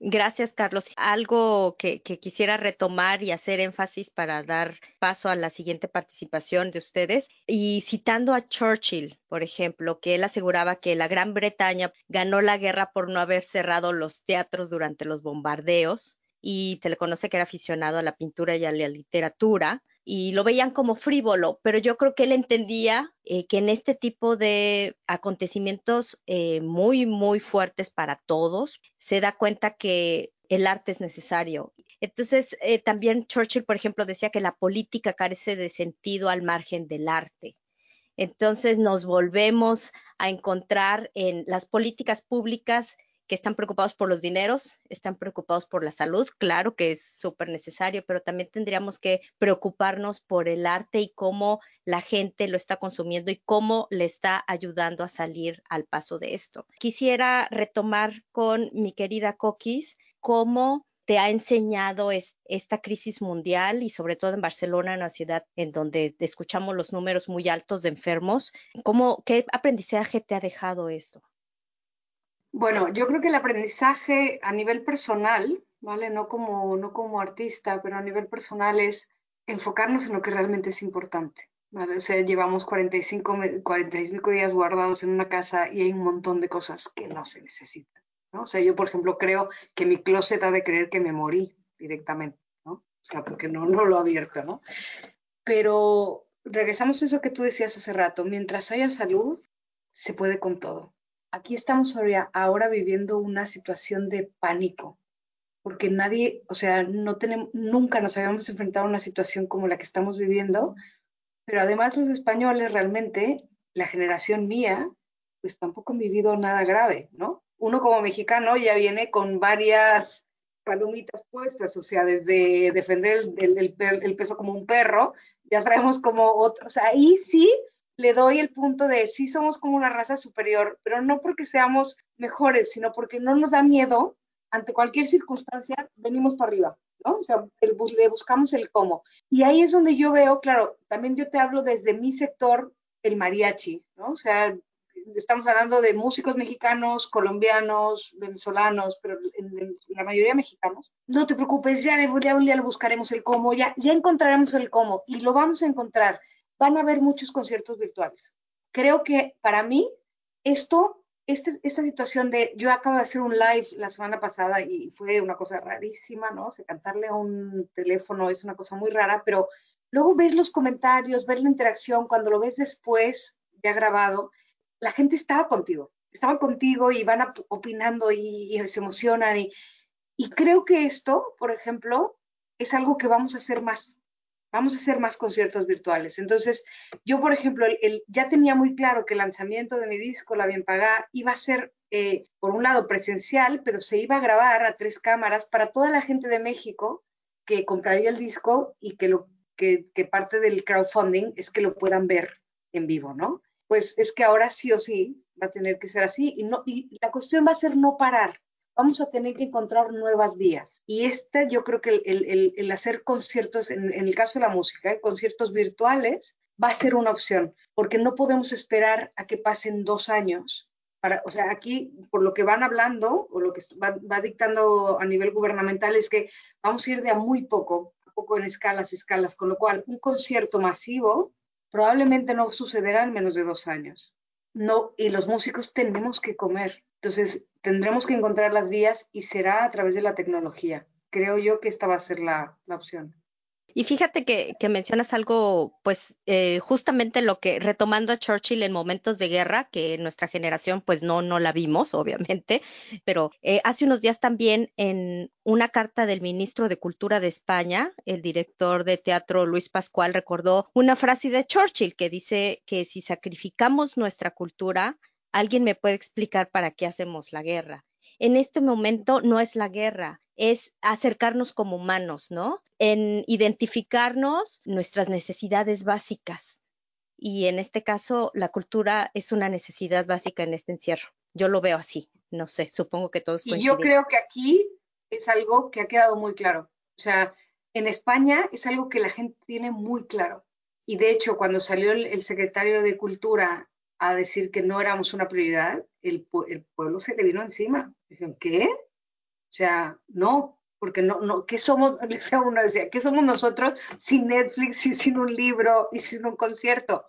Gracias, Carlos. Algo que, quisiera retomar y hacer énfasis para dar paso a la siguiente participación de ustedes. Y citando a Churchill, por ejemplo, que él aseguraba que la Gran Bretaña ganó la guerra por no haber cerrado los teatros durante los bombardeos y se le conoce que era aficionado a la pintura y a la literatura y lo veían como frívolo, pero yo creo que él entendía eh, que en este tipo de acontecimientos eh, muy, muy fuertes para todos, se da cuenta que el arte es necesario. Entonces, eh, también Churchill, por ejemplo, decía que la política carece de sentido al margen del arte. Entonces, nos volvemos a encontrar en las políticas públicas que están preocupados por los dineros, están preocupados por la salud, claro que es súper necesario, pero también tendríamos que preocuparnos por el arte y cómo la gente lo está consumiendo y cómo le está ayudando a salir al paso de esto. Quisiera retomar con mi querida Coquis cómo te ha enseñado esta crisis mundial y sobre todo en Barcelona, una ciudad en donde escuchamos los números muy altos de enfermos? ¿Cómo, ¿Qué aprendizaje te ha dejado eso? Bueno, yo creo que el aprendizaje a nivel personal, ¿vale? No como, no como artista, pero a nivel personal es enfocarnos en lo que realmente es importante. ¿vale? O sea, llevamos 45, 45 días guardados en una casa y hay un montón de cosas que no se necesitan. ¿no? O sea, yo, por ejemplo, creo que mi closet ha de creer que me morí directamente, ¿no? O sea, porque no, no lo abierto, ¿no? Pero regresamos a eso que tú decías hace rato, mientras haya salud, se puede con todo aquí estamos ahora, viviendo una situación de pánico, porque nadie, o sea, no tenemos, nunca nos habíamos enfrentado a una situación como la que estamos viviendo, pero además los españoles realmente, la generación mía, pues tampoco han vivido nada grave, ¿no? Uno como mexicano ya viene con varias palomitas puestas, o sea, desde defender el, el peso como un perro, ya traemos como otro, o sea, ahí sí le doy el punto de sí somos como una raza superior, pero no porque seamos mejores, sino porque no nos da miedo ante cualquier circunstancia, venimos para arriba, ¿no? O sea, le buscamos el cómo. Y ahí es donde yo veo, claro, también yo te hablo desde mi sector, el mariachi, ¿no? O sea, estamos hablando de músicos mexicanos, colombianos, venezolanos, pero la mayoría mexicanos. No te preocupes, ya, ya, ya, le buscaremos el cómo, ya, ya encontraremos el cómo y lo vamos a encontrar van a haber muchos conciertos virtuales. Creo que para mí esto este, esta situación de, yo acabo de hacer un live la semana pasada y fue una cosa rarísima, ¿no? O cantarle a un teléfono es una cosa muy rara, pero luego ves los comentarios, ver la interacción, cuando lo ves después, ya grabado, la gente estaba contigo, estaba contigo y van opinando y, y se emocionan y creo que esto, por ejemplo, es algo que vamos a hacer más. Vamos a hacer más conciertos virtuales. Entonces, yo, por ejemplo, ya tenía muy claro que el lanzamiento de mi disco, La Bien Pagada, iba a ser, eh, por un lado, presencial, pero se iba a grabar a tres cámaras para toda la gente de México que compraría el disco y que, lo, que, parte del crowdfunding es que lo puedan ver en vivo, ¿no? Pues es que ahora sí o sí va a tener que ser así no, y la cuestión va a ser no parar vamos a tener que encontrar nuevas vías. Y este, yo creo que el, hacer conciertos, en, el caso de la música, ¿eh? conciertos virtuales, va a ser una opción, porque no podemos esperar a que pasen dos años. Para, o sea, aquí, por lo que van hablando, o lo que va, dictando a nivel gubernamental, es que vamos a ir de a muy poco, a poco en escalas, escalas, con lo cual un concierto masivo probablemente no sucederá en menos de dos años. No, y los músicos tenemos que comer. Entonces, tendremos que encontrar las vías y será a través de la tecnología. Creo yo que esta va a ser la, opción. Y fíjate que, mencionas algo, pues eh, justamente lo que, retomando a Churchill en momentos de guerra, que nuestra generación pues no, no la vimos, obviamente, pero eh, hace unos días también en una carta del ministro de Cultura de España, el director de teatro Luis Pascual recordó una frase de Churchill que dice que si sacrificamos nuestra cultura, alguien me puede explicar para qué hacemos la guerra. En este momento no es la guerra, es acercarnos como humanos, ¿no? En identificarnos nuestras necesidades básicas. Y en este caso, la cultura es una necesidad básica en este encierro. Yo lo veo así, no sé, supongo que todos Y yo creo que aquí es algo que ha quedado muy claro. O sea, en España es algo que la gente tiene muy claro. Y de hecho, cuando salió el secretario de Cultura a decir que no éramos una prioridad, el, pueblo se le vino encima. Dijeron, ¿qué? O sea, no, porque no, no, ¿qué somos? Uno decía, ¿qué somos nosotros sin Netflix y sin un libro y sin un concierto?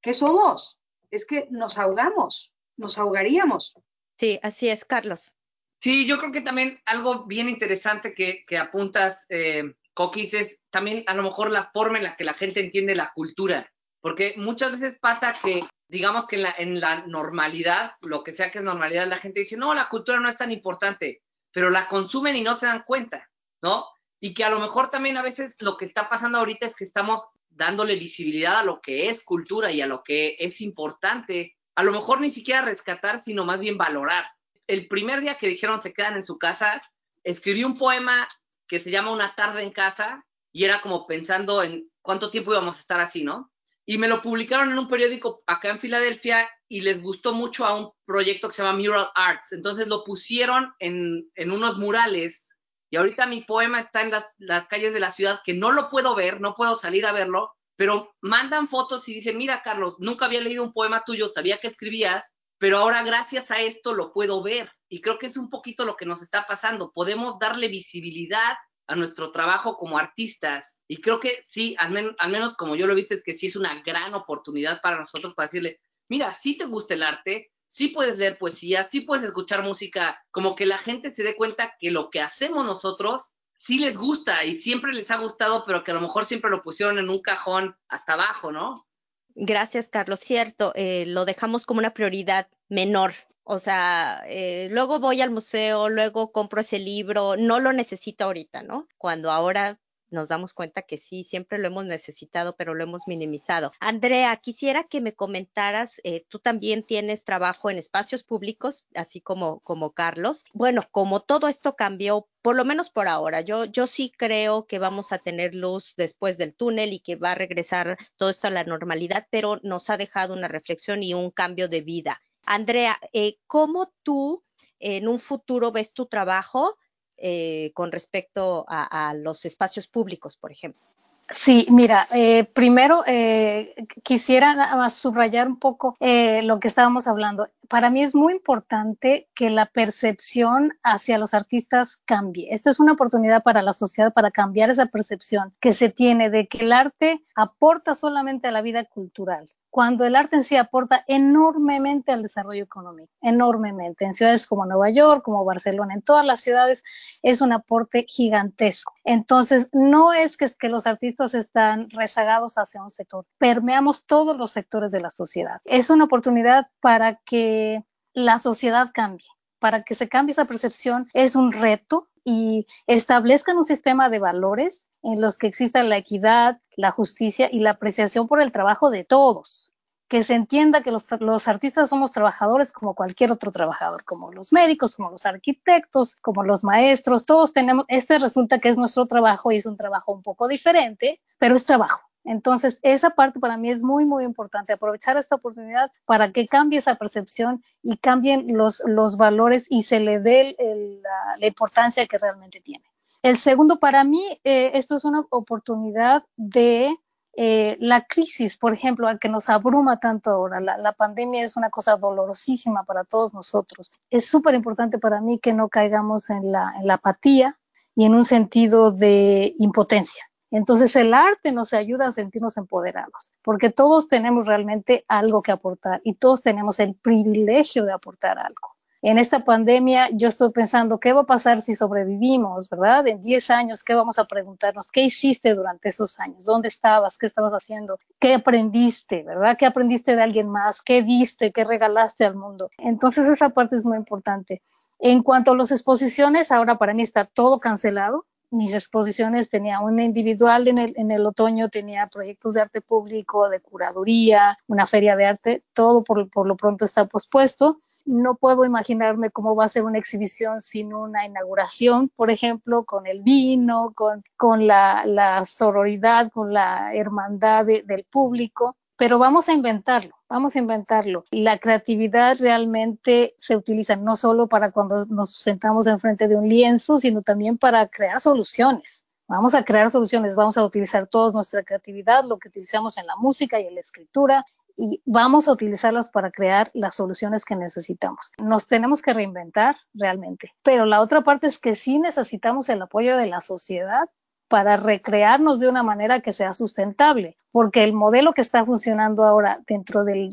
¿Qué somos? Es que nos ahogamos, nos ahogaríamos. Sí, así es, Carlos. Sí, yo creo que también algo bien interesante que, que apuntas, eh, Coquis, es también a lo mejor la forma en la que la gente entiende la cultura, porque muchas veces pasa que digamos que en la, normalidad, lo que sea que es normalidad, la gente dice, no, la cultura no es tan importante, pero la consumen y no se dan cuenta, ¿no? Y que a lo mejor también a veces lo que está pasando ahorita es que estamos dándole visibilidad a lo que es cultura y a lo que es importante, a lo mejor ni siquiera rescatar, sino más bien valorar. El primer día que dijeron se quedan en su casa, escribí un poema que se llama Una tarde en casa y era como pensando en cuánto tiempo íbamos a estar así, ¿no? Y me lo publicaron en un periódico acá en Filadelfia y les gustó mucho a un proyecto que se llama Mural Arts. Entonces lo pusieron en, en unos murales y ahorita mi poema está en las, las, calles de la ciudad que no lo puedo ver, no puedo salir a verlo, pero mandan fotos y dicen, mira Carlos, nunca había leído un poema tuyo, sabía que escribías, pero ahora gracias a esto lo puedo ver. Y creo que es un poquito lo que nos está pasando. Podemos darle visibilidad a nuestro trabajo como artistas. Y creo que sí, al, menos como yo lo he visto, es que sí es una gran oportunidad para nosotros para decirle, mira, si te gusta el arte, sí puedes leer poesía, sí puedes escuchar música, como que la gente se dé cuenta que lo que hacemos nosotros sí les gusta y siempre les ha gustado, pero que a lo mejor siempre lo pusieron en un cajón hasta abajo, ¿no? Gracias, Carlos. Cierto, eh, lo dejamos como una prioridad menor o sea, eh, luego voy al museo, luego compro ese libro, no lo necesito ahorita, ¿no? Cuando ahora nos damos cuenta que sí, siempre lo hemos necesitado, pero lo hemos minimizado. Andrea, quisiera que me comentaras, eh, tú también tienes trabajo en espacios públicos, así como, como Carlos. Bueno, como todo esto cambió, por lo menos por ahora, yo, yo sí creo que vamos a tener luz después del túnel y que va a regresar todo esto a la normalidad, pero nos ha dejado una reflexión y un cambio de vida. Andrea, eh, ¿cómo tú en un futuro ves tu trabajo eh, con respecto a, los espacios públicos, por ejemplo? Sí, mira, eh, primero eh, quisiera subrayar un poco eh, lo que estábamos hablando. Para mí es muy importante que la percepción hacia los artistas cambie. Esta es una oportunidad para la sociedad para cambiar esa percepción que se tiene de que el arte aporta solamente a la vida cultural, cuando el arte en sí aporta enormemente al desarrollo económico, enormemente. En ciudades como Nueva York, como Barcelona, en todas las ciudades es un aporte gigantesco. Entonces, no es que, los artistas están rezagados hacia un sector. Permeamos todos los sectores de la sociedad. Es una oportunidad para que la sociedad cambie, para que se cambie esa percepción. Es un reto y establezcan un sistema de valores en los que exista la equidad, la justicia y la apreciación por el trabajo de todos que se entienda que los, los, artistas somos trabajadores como cualquier otro trabajador, como los médicos, como los arquitectos, como los maestros, todos tenemos, este resulta que es nuestro trabajo y es un trabajo un poco diferente, pero es trabajo. Entonces, esa parte para mí es muy, muy importante, aprovechar esta oportunidad para que cambie esa percepción y cambien los, los valores y se le dé el, la, la, importancia que realmente tiene. El segundo, para mí, eh, esto es una oportunidad de eh, la crisis, por ejemplo, que nos abruma tanto ahora, la, pandemia es una cosa dolorosísima para todos nosotros. Es súper importante para mí que no caigamos en la, en la apatía y en un sentido de impotencia. Entonces el arte nos ayuda a sentirnos empoderados, porque todos tenemos realmente algo que aportar y todos tenemos el privilegio de aportar algo en esta pandemia yo estoy pensando, ¿qué va a pasar si sobrevivimos, verdad? En 10 años, ¿qué vamos a preguntarnos? ¿Qué hiciste durante esos años? ¿Dónde estabas? ¿Qué estabas haciendo? ¿Qué aprendiste, verdad? ¿Qué aprendiste de alguien más? ¿Qué diste? ¿Qué regalaste al mundo? Entonces esa parte es muy importante. En cuanto a las exposiciones, ahora para mí está todo cancelado. Mis exposiciones tenía una individual en el, otoño, tenía proyectos de arte público, de curaduría, una feria de arte, todo por, por lo pronto está pospuesto no puedo imaginarme cómo va a ser una exhibición sin una inauguración, por ejemplo, con el vino, con, la, sororidad, con la hermandad de, del público. Pero vamos a inventarlo, vamos a inventarlo. La creatividad realmente se utiliza no solo para cuando nos sentamos enfrente de un lienzo, sino también para crear soluciones. Vamos a crear soluciones, vamos a utilizar toda nuestra creatividad, lo que utilizamos en la música y en la escritura, y vamos a utilizarlas para crear las soluciones que necesitamos. Nos tenemos que reinventar realmente, pero la otra parte es que sí necesitamos el apoyo de la sociedad para recrearnos de una manera que sea sustentable, porque el modelo que está funcionando ahora dentro del,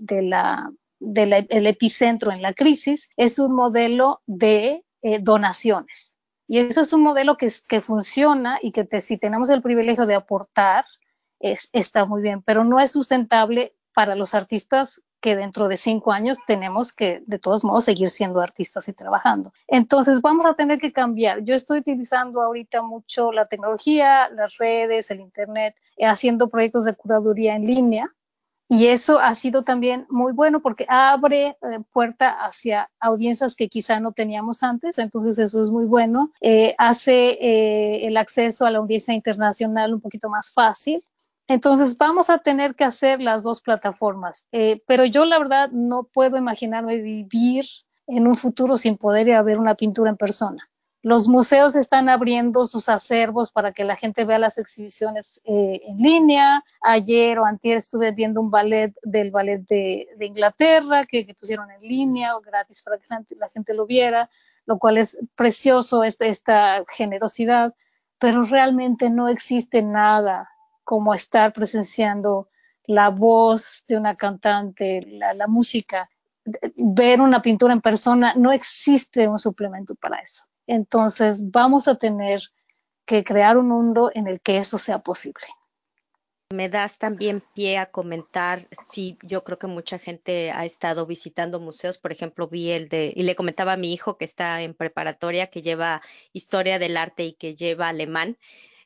de epicentro en la crisis es un modelo de eh, donaciones. Y eso es un modelo que, funciona y que si tenemos el privilegio de aportar, es, está muy bien, pero no es sustentable para los artistas que dentro de cinco años tenemos que de todos modos seguir siendo artistas y trabajando. Entonces vamos a tener que cambiar. Yo estoy utilizando ahorita mucho la tecnología, las redes, el Internet, eh, haciendo proyectos de curaduría en línea. Y eso ha sido también muy bueno porque abre eh, puerta hacia audiencias que quizá no teníamos antes, entonces eso es muy bueno. Eh, hace eh, el acceso a la audiencia internacional un poquito más fácil entonces vamos a tener que hacer las dos plataformas, eh, pero yo la verdad no puedo imaginarme vivir en un futuro sin poder ver una pintura en persona. Los museos están abriendo sus acervos para que la gente vea las exhibiciones eh, en línea. Ayer o antier estuve viendo un ballet del ballet de, Inglaterra que, pusieron en línea o gratis para que la gente, lo viera, lo cual es precioso esta, esta generosidad, pero realmente no existe nada como estar presenciando la voz de una cantante, la, música, ver una pintura en persona, no existe un suplemento para eso. Entonces vamos a tener que crear un mundo en el que eso sea posible. Me das también pie a comentar, sí, yo creo que mucha gente ha estado visitando museos, por ejemplo, vi el de, y le comentaba a mi hijo que está en preparatoria, que lleva historia del arte y que lleva alemán,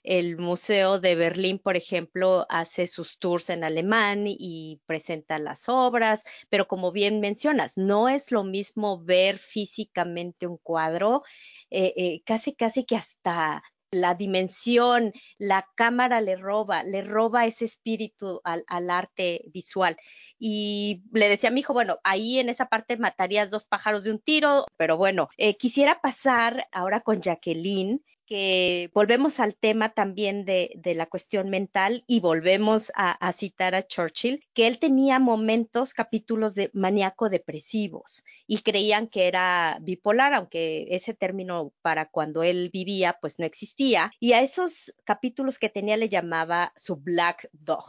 el Museo de Berlín, por ejemplo, hace sus tours en alemán y presenta las obras, pero como bien mencionas, no es lo mismo ver físicamente un cuadro, eh, eh, casi, casi que hasta la dimensión, la cámara le roba, le roba ese espíritu al, arte visual. Y le decía a mi hijo, bueno, ahí en esa parte matarías dos pájaros de un tiro, pero bueno, eh, quisiera pasar ahora con Jacqueline que volvemos al tema también de, la cuestión mental y volvemos a, citar a Churchill, que él tenía momentos, capítulos de maníaco depresivos y creían que era bipolar, aunque ese término para cuando él vivía pues no existía. Y a esos capítulos que tenía le llamaba su Black Dog.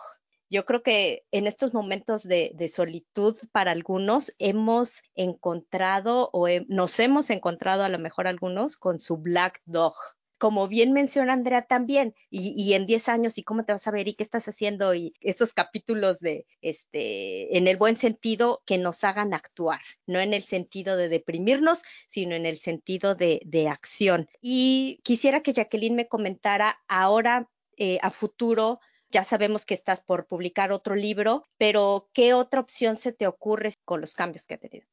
Yo creo que en estos momentos de, solitud para algunos hemos encontrado o nos hemos encontrado a lo mejor algunos con su Black Dog, como bien menciona Andrea también, y, en 10 años, ¿y cómo te vas a ver? ¿Y qué estás haciendo? Y esos capítulos de, este, en el buen sentido, que nos hagan actuar, no en el sentido de deprimirnos, sino en el sentido de, acción. Y quisiera que Jacqueline me comentara ahora, eh, a futuro, ya sabemos que estás por publicar otro libro, pero ¿qué otra opción se te ocurre con los cambios que ha tenido?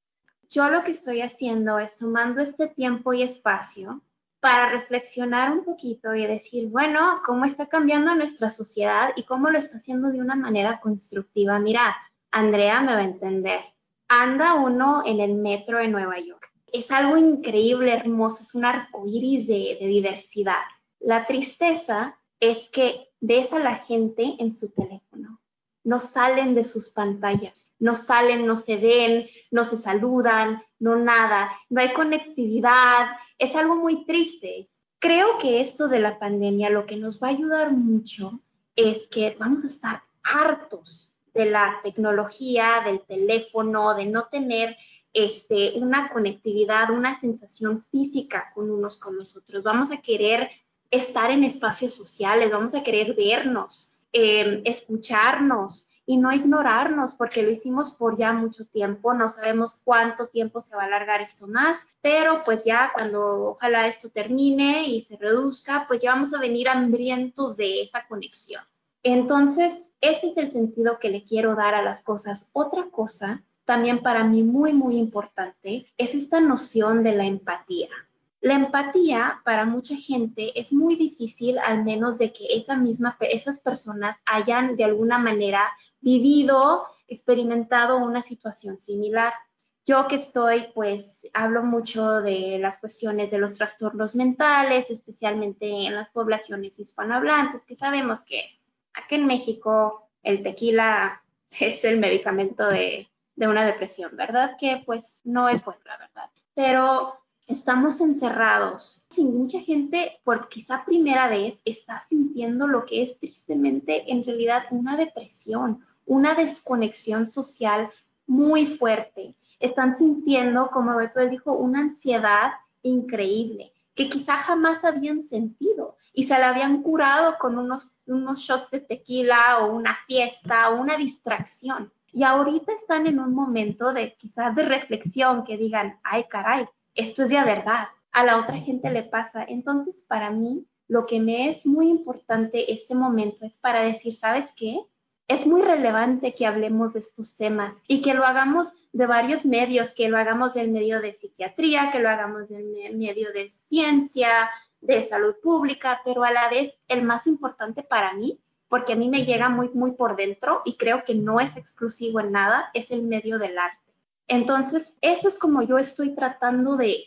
Yo lo que estoy haciendo es tomando este tiempo y espacio para reflexionar un poquito y decir, bueno, cómo está cambiando nuestra sociedad y cómo lo está haciendo de una manera constructiva. Mira, Andrea me va a entender. Anda uno en el metro de Nueva York. Es algo increíble, hermoso, es un arco iris de, de diversidad. La tristeza es que ves a la gente en su teléfono. No salen de sus pantallas, no salen, no se ven, no se saludan, no nada, no hay conectividad, es algo muy triste. Creo que esto de la pandemia lo que nos va a ayudar mucho es que vamos a estar hartos de la tecnología, del teléfono, de no tener este, una conectividad, una sensación física con unos con los otros. Vamos a querer estar en espacios sociales, vamos a querer vernos, eh, escucharnos, y no ignorarnos porque lo hicimos por ya mucho tiempo, no sabemos cuánto tiempo se va a alargar esto más, pero pues ya cuando ojalá esto termine y se reduzca, pues ya vamos a venir hambrientos de esa conexión. Entonces, ese es el sentido que le quiero dar a las cosas. Otra cosa, también para mí muy, muy importante, es esta noción de la empatía. La empatía para mucha gente es muy difícil, al menos de que esa misma, esas personas hayan de alguna manera vivido, experimentado una situación similar. Yo que estoy, pues, hablo mucho de las cuestiones de los trastornos mentales, especialmente en las poblaciones hispanohablantes, que sabemos que aquí en México el tequila es el medicamento de, de una depresión, ¿verdad? Que pues no es bueno, la verdad. Pero estamos encerrados. Y mucha gente, por quizá primera vez, está sintiendo lo que es tristemente en realidad una depresión, una desconexión social muy fuerte. Están sintiendo, como Beto dijo, una ansiedad increíble que quizá jamás habían sentido y se la habían curado con unos, unos shots de tequila o una fiesta o una distracción. Y ahorita están en un momento de quizás de reflexión que digan, ay caray, esto es de verdad. A la otra gente le pasa. Entonces, para mí, lo que me es muy importante este momento es para decir, ¿sabes qué? es muy relevante que hablemos de estos temas y que lo hagamos de varios medios, que lo hagamos del medio de psiquiatría, que lo hagamos del medio de ciencia, de salud pública, pero a la vez el más importante para mí, porque a mí me llega muy, muy por dentro y creo que no es exclusivo en nada, es el medio del arte. Entonces, eso es como yo estoy tratando de,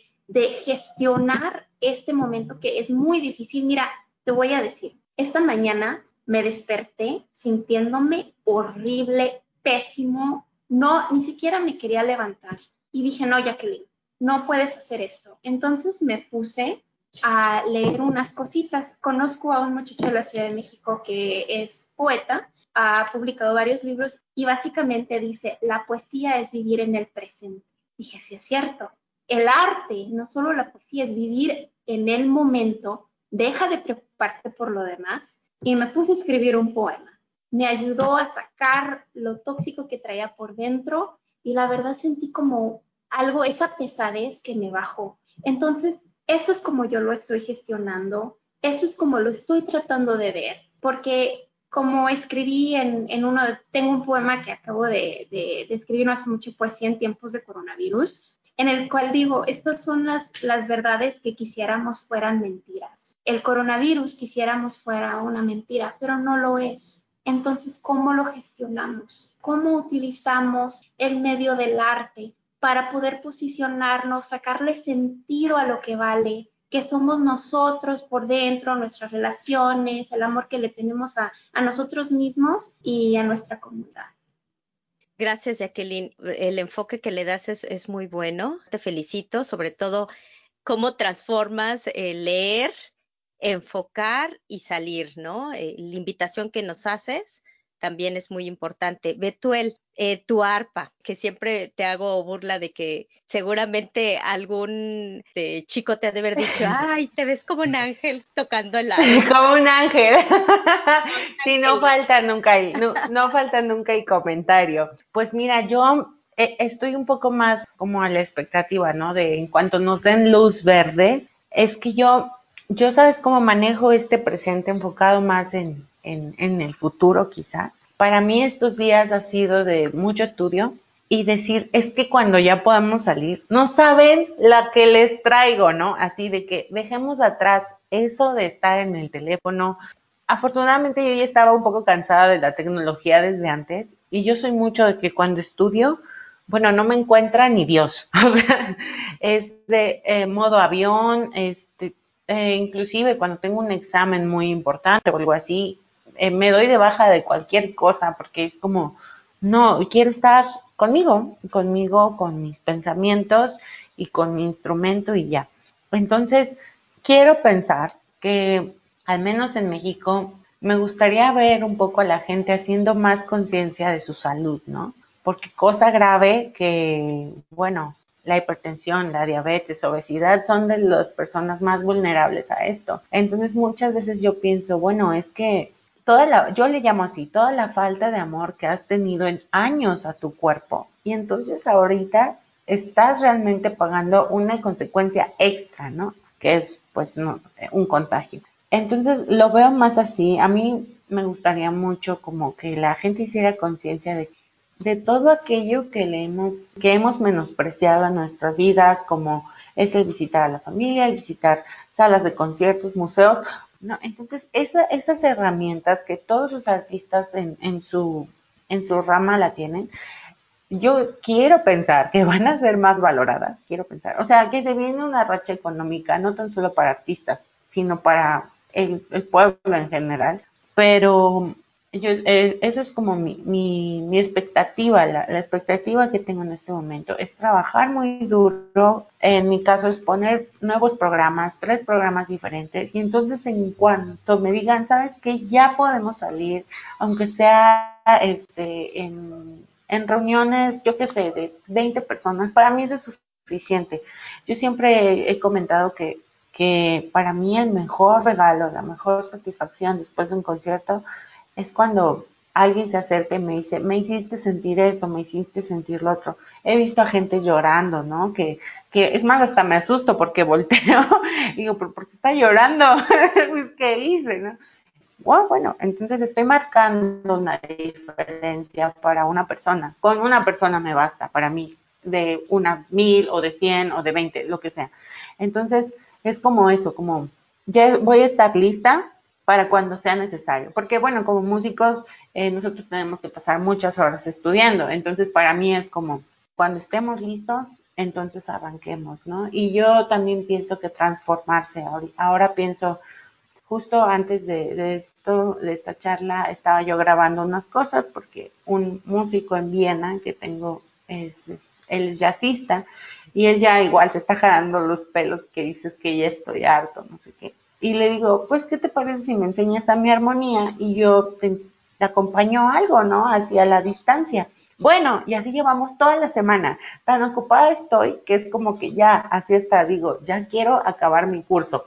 gestionar este momento que es muy difícil. Mira, te voy a decir, esta mañana me desperté sintiéndome horrible, pésimo, no, ni siquiera me quería levantar. Y dije, no, Jacqueline, no puedes hacer esto. Entonces me puse a leer unas cositas. Conozco a un muchacho de la Ciudad de México que es poeta, ha publicado varios libros y básicamente dice, la poesía es vivir en el presente. Dije, sí es cierto. El arte, no solo la poesía, es vivir en el momento, deja de preocuparte por lo demás y me puse a escribir un poema. Me ayudó a sacar lo tóxico que traía por dentro y la verdad sentí como algo, esa pesadez que me bajó. Entonces, eso es como yo lo estoy gestionando, eso es como lo estoy tratando de ver, porque como escribí en, en uno, tengo un poema que acabo de, de, escribir no hace mucho, poesía en tiempos de coronavirus, en el cual digo, estas son las, las verdades que quisiéramos fueran mentiras el coronavirus quisiéramos fuera una mentira, pero no lo es. Entonces, ¿cómo lo gestionamos? ¿Cómo utilizamos el medio del arte para poder posicionarnos, sacarle sentido a lo que vale, que somos nosotros por dentro, nuestras relaciones, el amor que le tenemos a, a nosotros mismos y a nuestra comunidad. Gracias, Jacqueline. El enfoque que le das es, es muy bueno. Te felicito, sobre todo cómo transformas el leer, enfocar y salir, ¿no? Eh, la invitación que nos haces también es muy importante. Betuel, eh, tu arpa, que siempre te hago burla de que seguramente algún eh, chico te ha de haber dicho, ay, te ves como un ángel tocando el arpa. Como un ángel. sí, no falta nunca, no, no falta nunca el comentario. Pues mira, yo eh, estoy un poco más como a la expectativa, ¿no? De en cuanto nos den luz verde, es que yo, yo sabes cómo manejo este presente enfocado más en, en, en el futuro quizá. Para mí estos días ha sido de mucho estudio y decir, es que cuando ya podamos salir, no saben la que les traigo, ¿no? Así de que dejemos atrás eso de estar en el teléfono. Afortunadamente yo ya estaba un poco cansada de la tecnología desde antes y yo soy mucho de que cuando estudio, bueno, no me encuentra ni Dios. O sea, es de eh, modo avión, este, eh, inclusive cuando tengo un examen muy importante o algo así, eh, me doy de baja de cualquier cosa porque es como, no, quiero estar conmigo, conmigo, con mis pensamientos y con mi instrumento y ya. Entonces, quiero pensar que, al menos en México, me gustaría ver un poco a la gente haciendo más conciencia de su salud, ¿no? Porque cosa grave que, bueno, la hipertensión, la diabetes, obesidad son de las personas más vulnerables a esto. Entonces muchas veces yo pienso, bueno, es que toda la, yo le llamo así, toda la falta de amor que has tenido en años a tu cuerpo. Y entonces ahorita estás realmente pagando una consecuencia extra, ¿no? Que es pues no, un contagio. Entonces lo veo más así. A mí me gustaría mucho como que la gente hiciera conciencia de, de todo aquello que le hemos, que hemos menospreciado en nuestras vidas, como es el visitar a la familia, el visitar salas de conciertos, museos, ¿no? Entonces, esa, esas herramientas que todos los artistas en, en, su, en su rama la tienen, yo quiero pensar que van a ser más valoradas, quiero pensar. O sea, que se viene una racha económica, no tan solo para artistas, sino para el, el pueblo en general. Pero yo, eh, eso es como mi, mi, mi expectativa, la, la, expectativa que tengo en este momento. Es trabajar muy duro, en mi caso es poner nuevos programas, tres programas diferentes. Y entonces en cuanto me digan, sabes que ya podemos salir, aunque sea este en, en reuniones, yo qué sé, de 20 personas, para mí eso es suficiente. Yo siempre he comentado que, que para mí el mejor regalo, la mejor satisfacción después de un concierto es cuando alguien se acerca y me dice, me hiciste sentir esto, me hiciste sentir lo otro. He visto a gente llorando, ¿no? Que, que es más, hasta me asusto porque volteo y digo, ¿por, qué está llorando? pues, ¿qué hice, no? Bueno, bueno, entonces estoy marcando una diferencia para una persona. Con una persona me basta, para mí, de una mil o de cien o de veinte, lo que sea. Entonces, es como eso, como ya voy a estar lista para cuando sea necesario. Porque bueno, como músicos, eh, nosotros tenemos que pasar muchas horas estudiando. Entonces, para mí es como, cuando estemos listos, entonces arranquemos, ¿no? Y yo también pienso que transformarse. Ahora, pienso, justo antes de, de, esto, de esta charla, estaba yo grabando unas cosas porque un músico en Viena que tengo es, es él es jazzista y él ya igual se está jalando los pelos que dices que ya estoy harto, no sé qué y le digo, pues, ¿qué te parece si me enseñas a mi armonía y yo te, acompaño algo, ¿no? Hacia la distancia. Bueno, y así llevamos toda la semana. Tan ocupada estoy que es como que ya, así está, digo, ya quiero acabar mi curso.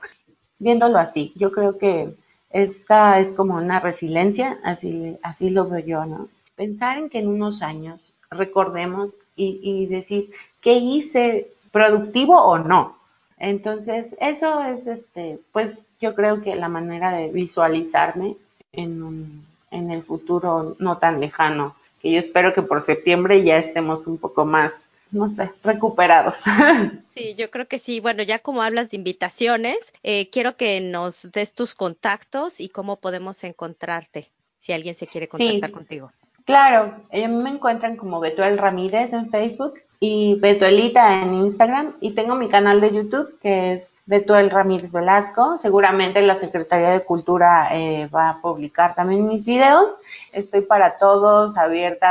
Viéndolo así, yo creo que esta es como una resiliencia, así, así lo veo yo, ¿no? Pensar en que en unos años recordemos y, y decir, ¿qué hice productivo o no? Entonces, eso es, este, pues yo creo que la manera de visualizarme en, un, en el futuro no tan lejano, que yo espero que por septiembre ya estemos un poco más, no sé, recuperados. Sí, yo creo que sí. Bueno, ya como hablas de invitaciones, eh, quiero que nos des tus contactos y cómo podemos encontrarte si alguien se quiere contactar sí. contigo. Claro, ellos me encuentran como Betuel Ramírez en Facebook y Betuelita en Instagram y tengo mi canal de YouTube que es Betuel Ramírez Velasco. Seguramente la Secretaría de Cultura eh, va a publicar también mis videos. Estoy para todos, abierta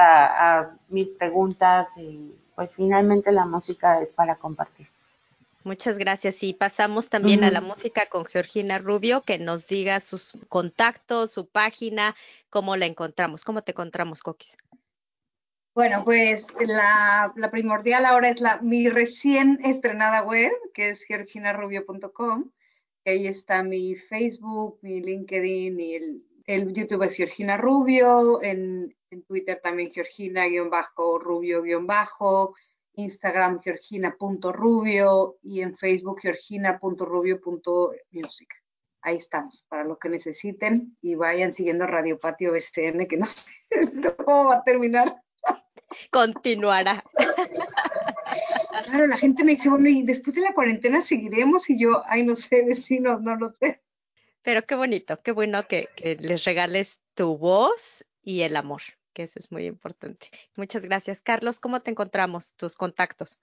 a, mis preguntas y pues finalmente la música es para compartir. Muchas gracias. Y pasamos también a la música con Georgina Rubio, que nos diga sus contactos, su página, cómo la encontramos. ¿Cómo te encontramos, Coquis? Bueno, pues la, primordial ahora es la, mi recién estrenada web, que es georginarubio.com. Ahí está mi Facebook, mi LinkedIn y el, el YouTube es Georgina Rubio, en, en Twitter también Georgina-Rubio-, Instagram georgina.rubio y en Facebook georgina.rubio.music. Ahí estamos, para lo que necesiten y vayan siguiendo Radio Patio BCN, que no sé cómo va a terminar. Continuará. Claro, la gente me dice, bueno, y después de la cuarentena seguiremos y yo, ay, no sé, vecinos, no lo sé. Pero qué bonito, qué bueno que, que les regales tu voz y el amor que eso es muy importante. Muchas gracias. Carlos, ¿cómo te encontramos? Tus contactos.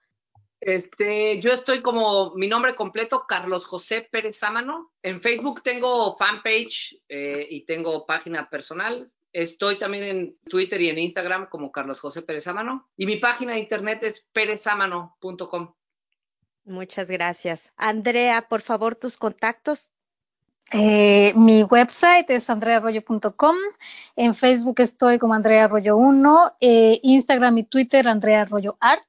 Este, yo estoy como mi nombre completo, Carlos José Pérez Sámano. En Facebook tengo fanpage eh, y tengo página personal. Estoy también en Twitter y en Instagram como Carlos José Pérez Sámano. Y mi página de internet es perezamano.com. Muchas gracias. Andrea, por favor, tus contactos. Eh, mi website es andrearroyo.com. En Facebook estoy como Andrea Arroyo 1. Eh, Instagram y Twitter Andrea Arroyo Art.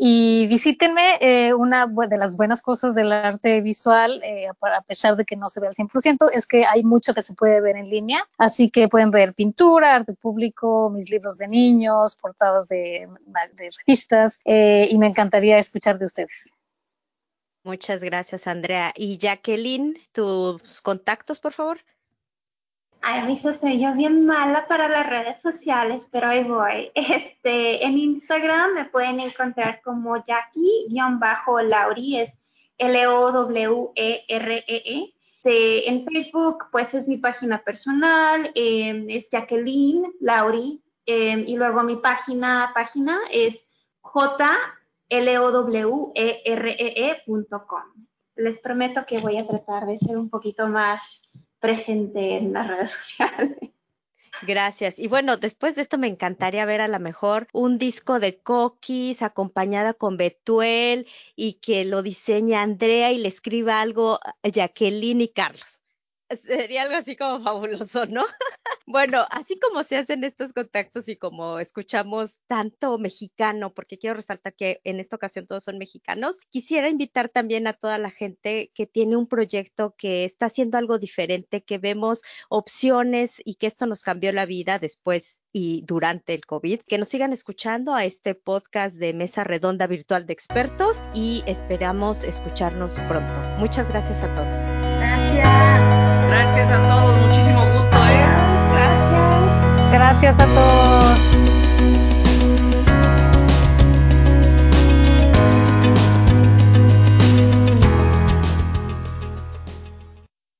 Y visítenme, eh, una de las buenas cosas del arte visual, eh, a pesar de que no se ve al 100%, es que hay mucho que se puede ver en línea. Así que pueden ver pintura, arte público, mis libros de niños, portadas de, de revistas, y me encantaría escuchar de ustedes. Muchas gracias, Andrea. Y Jacqueline, tus contactos, por favor. Ay, Risa, soy yo bien mala para las redes sociales, pero ahí voy. Este, en Instagram me pueden encontrar como Jackie-Lauri, es L-O-W-E-R-E-E. Este, en Facebook, pues es mi página personal, em, es Jacqueline Lauri, em, y luego mi página, página es J L-O-W-E-R-E-E.com. Les prometo que voy a tratar de ser un poquito más presente en las redes sociales. Gracias. Y bueno, después de esto me encantaría ver a lo mejor un disco de Coquis acompañada con Betuel y que lo diseñe Andrea y le escriba algo a Jacqueline y Carlos. Sería algo así como fabuloso, ¿no? bueno, así como se hacen estos contactos y como escuchamos tanto mexicano, porque quiero resaltar que en esta ocasión todos son mexicanos, quisiera invitar también a toda la gente que tiene un proyecto que está haciendo algo diferente, que vemos opciones y que esto nos cambió la vida después y durante el COVID, que nos sigan escuchando a este podcast de Mesa Redonda Virtual de Expertos y esperamos escucharnos pronto. Muchas gracias a todos. Gracias. Gracias a todos, muchísimo gusto. Gracias a todos.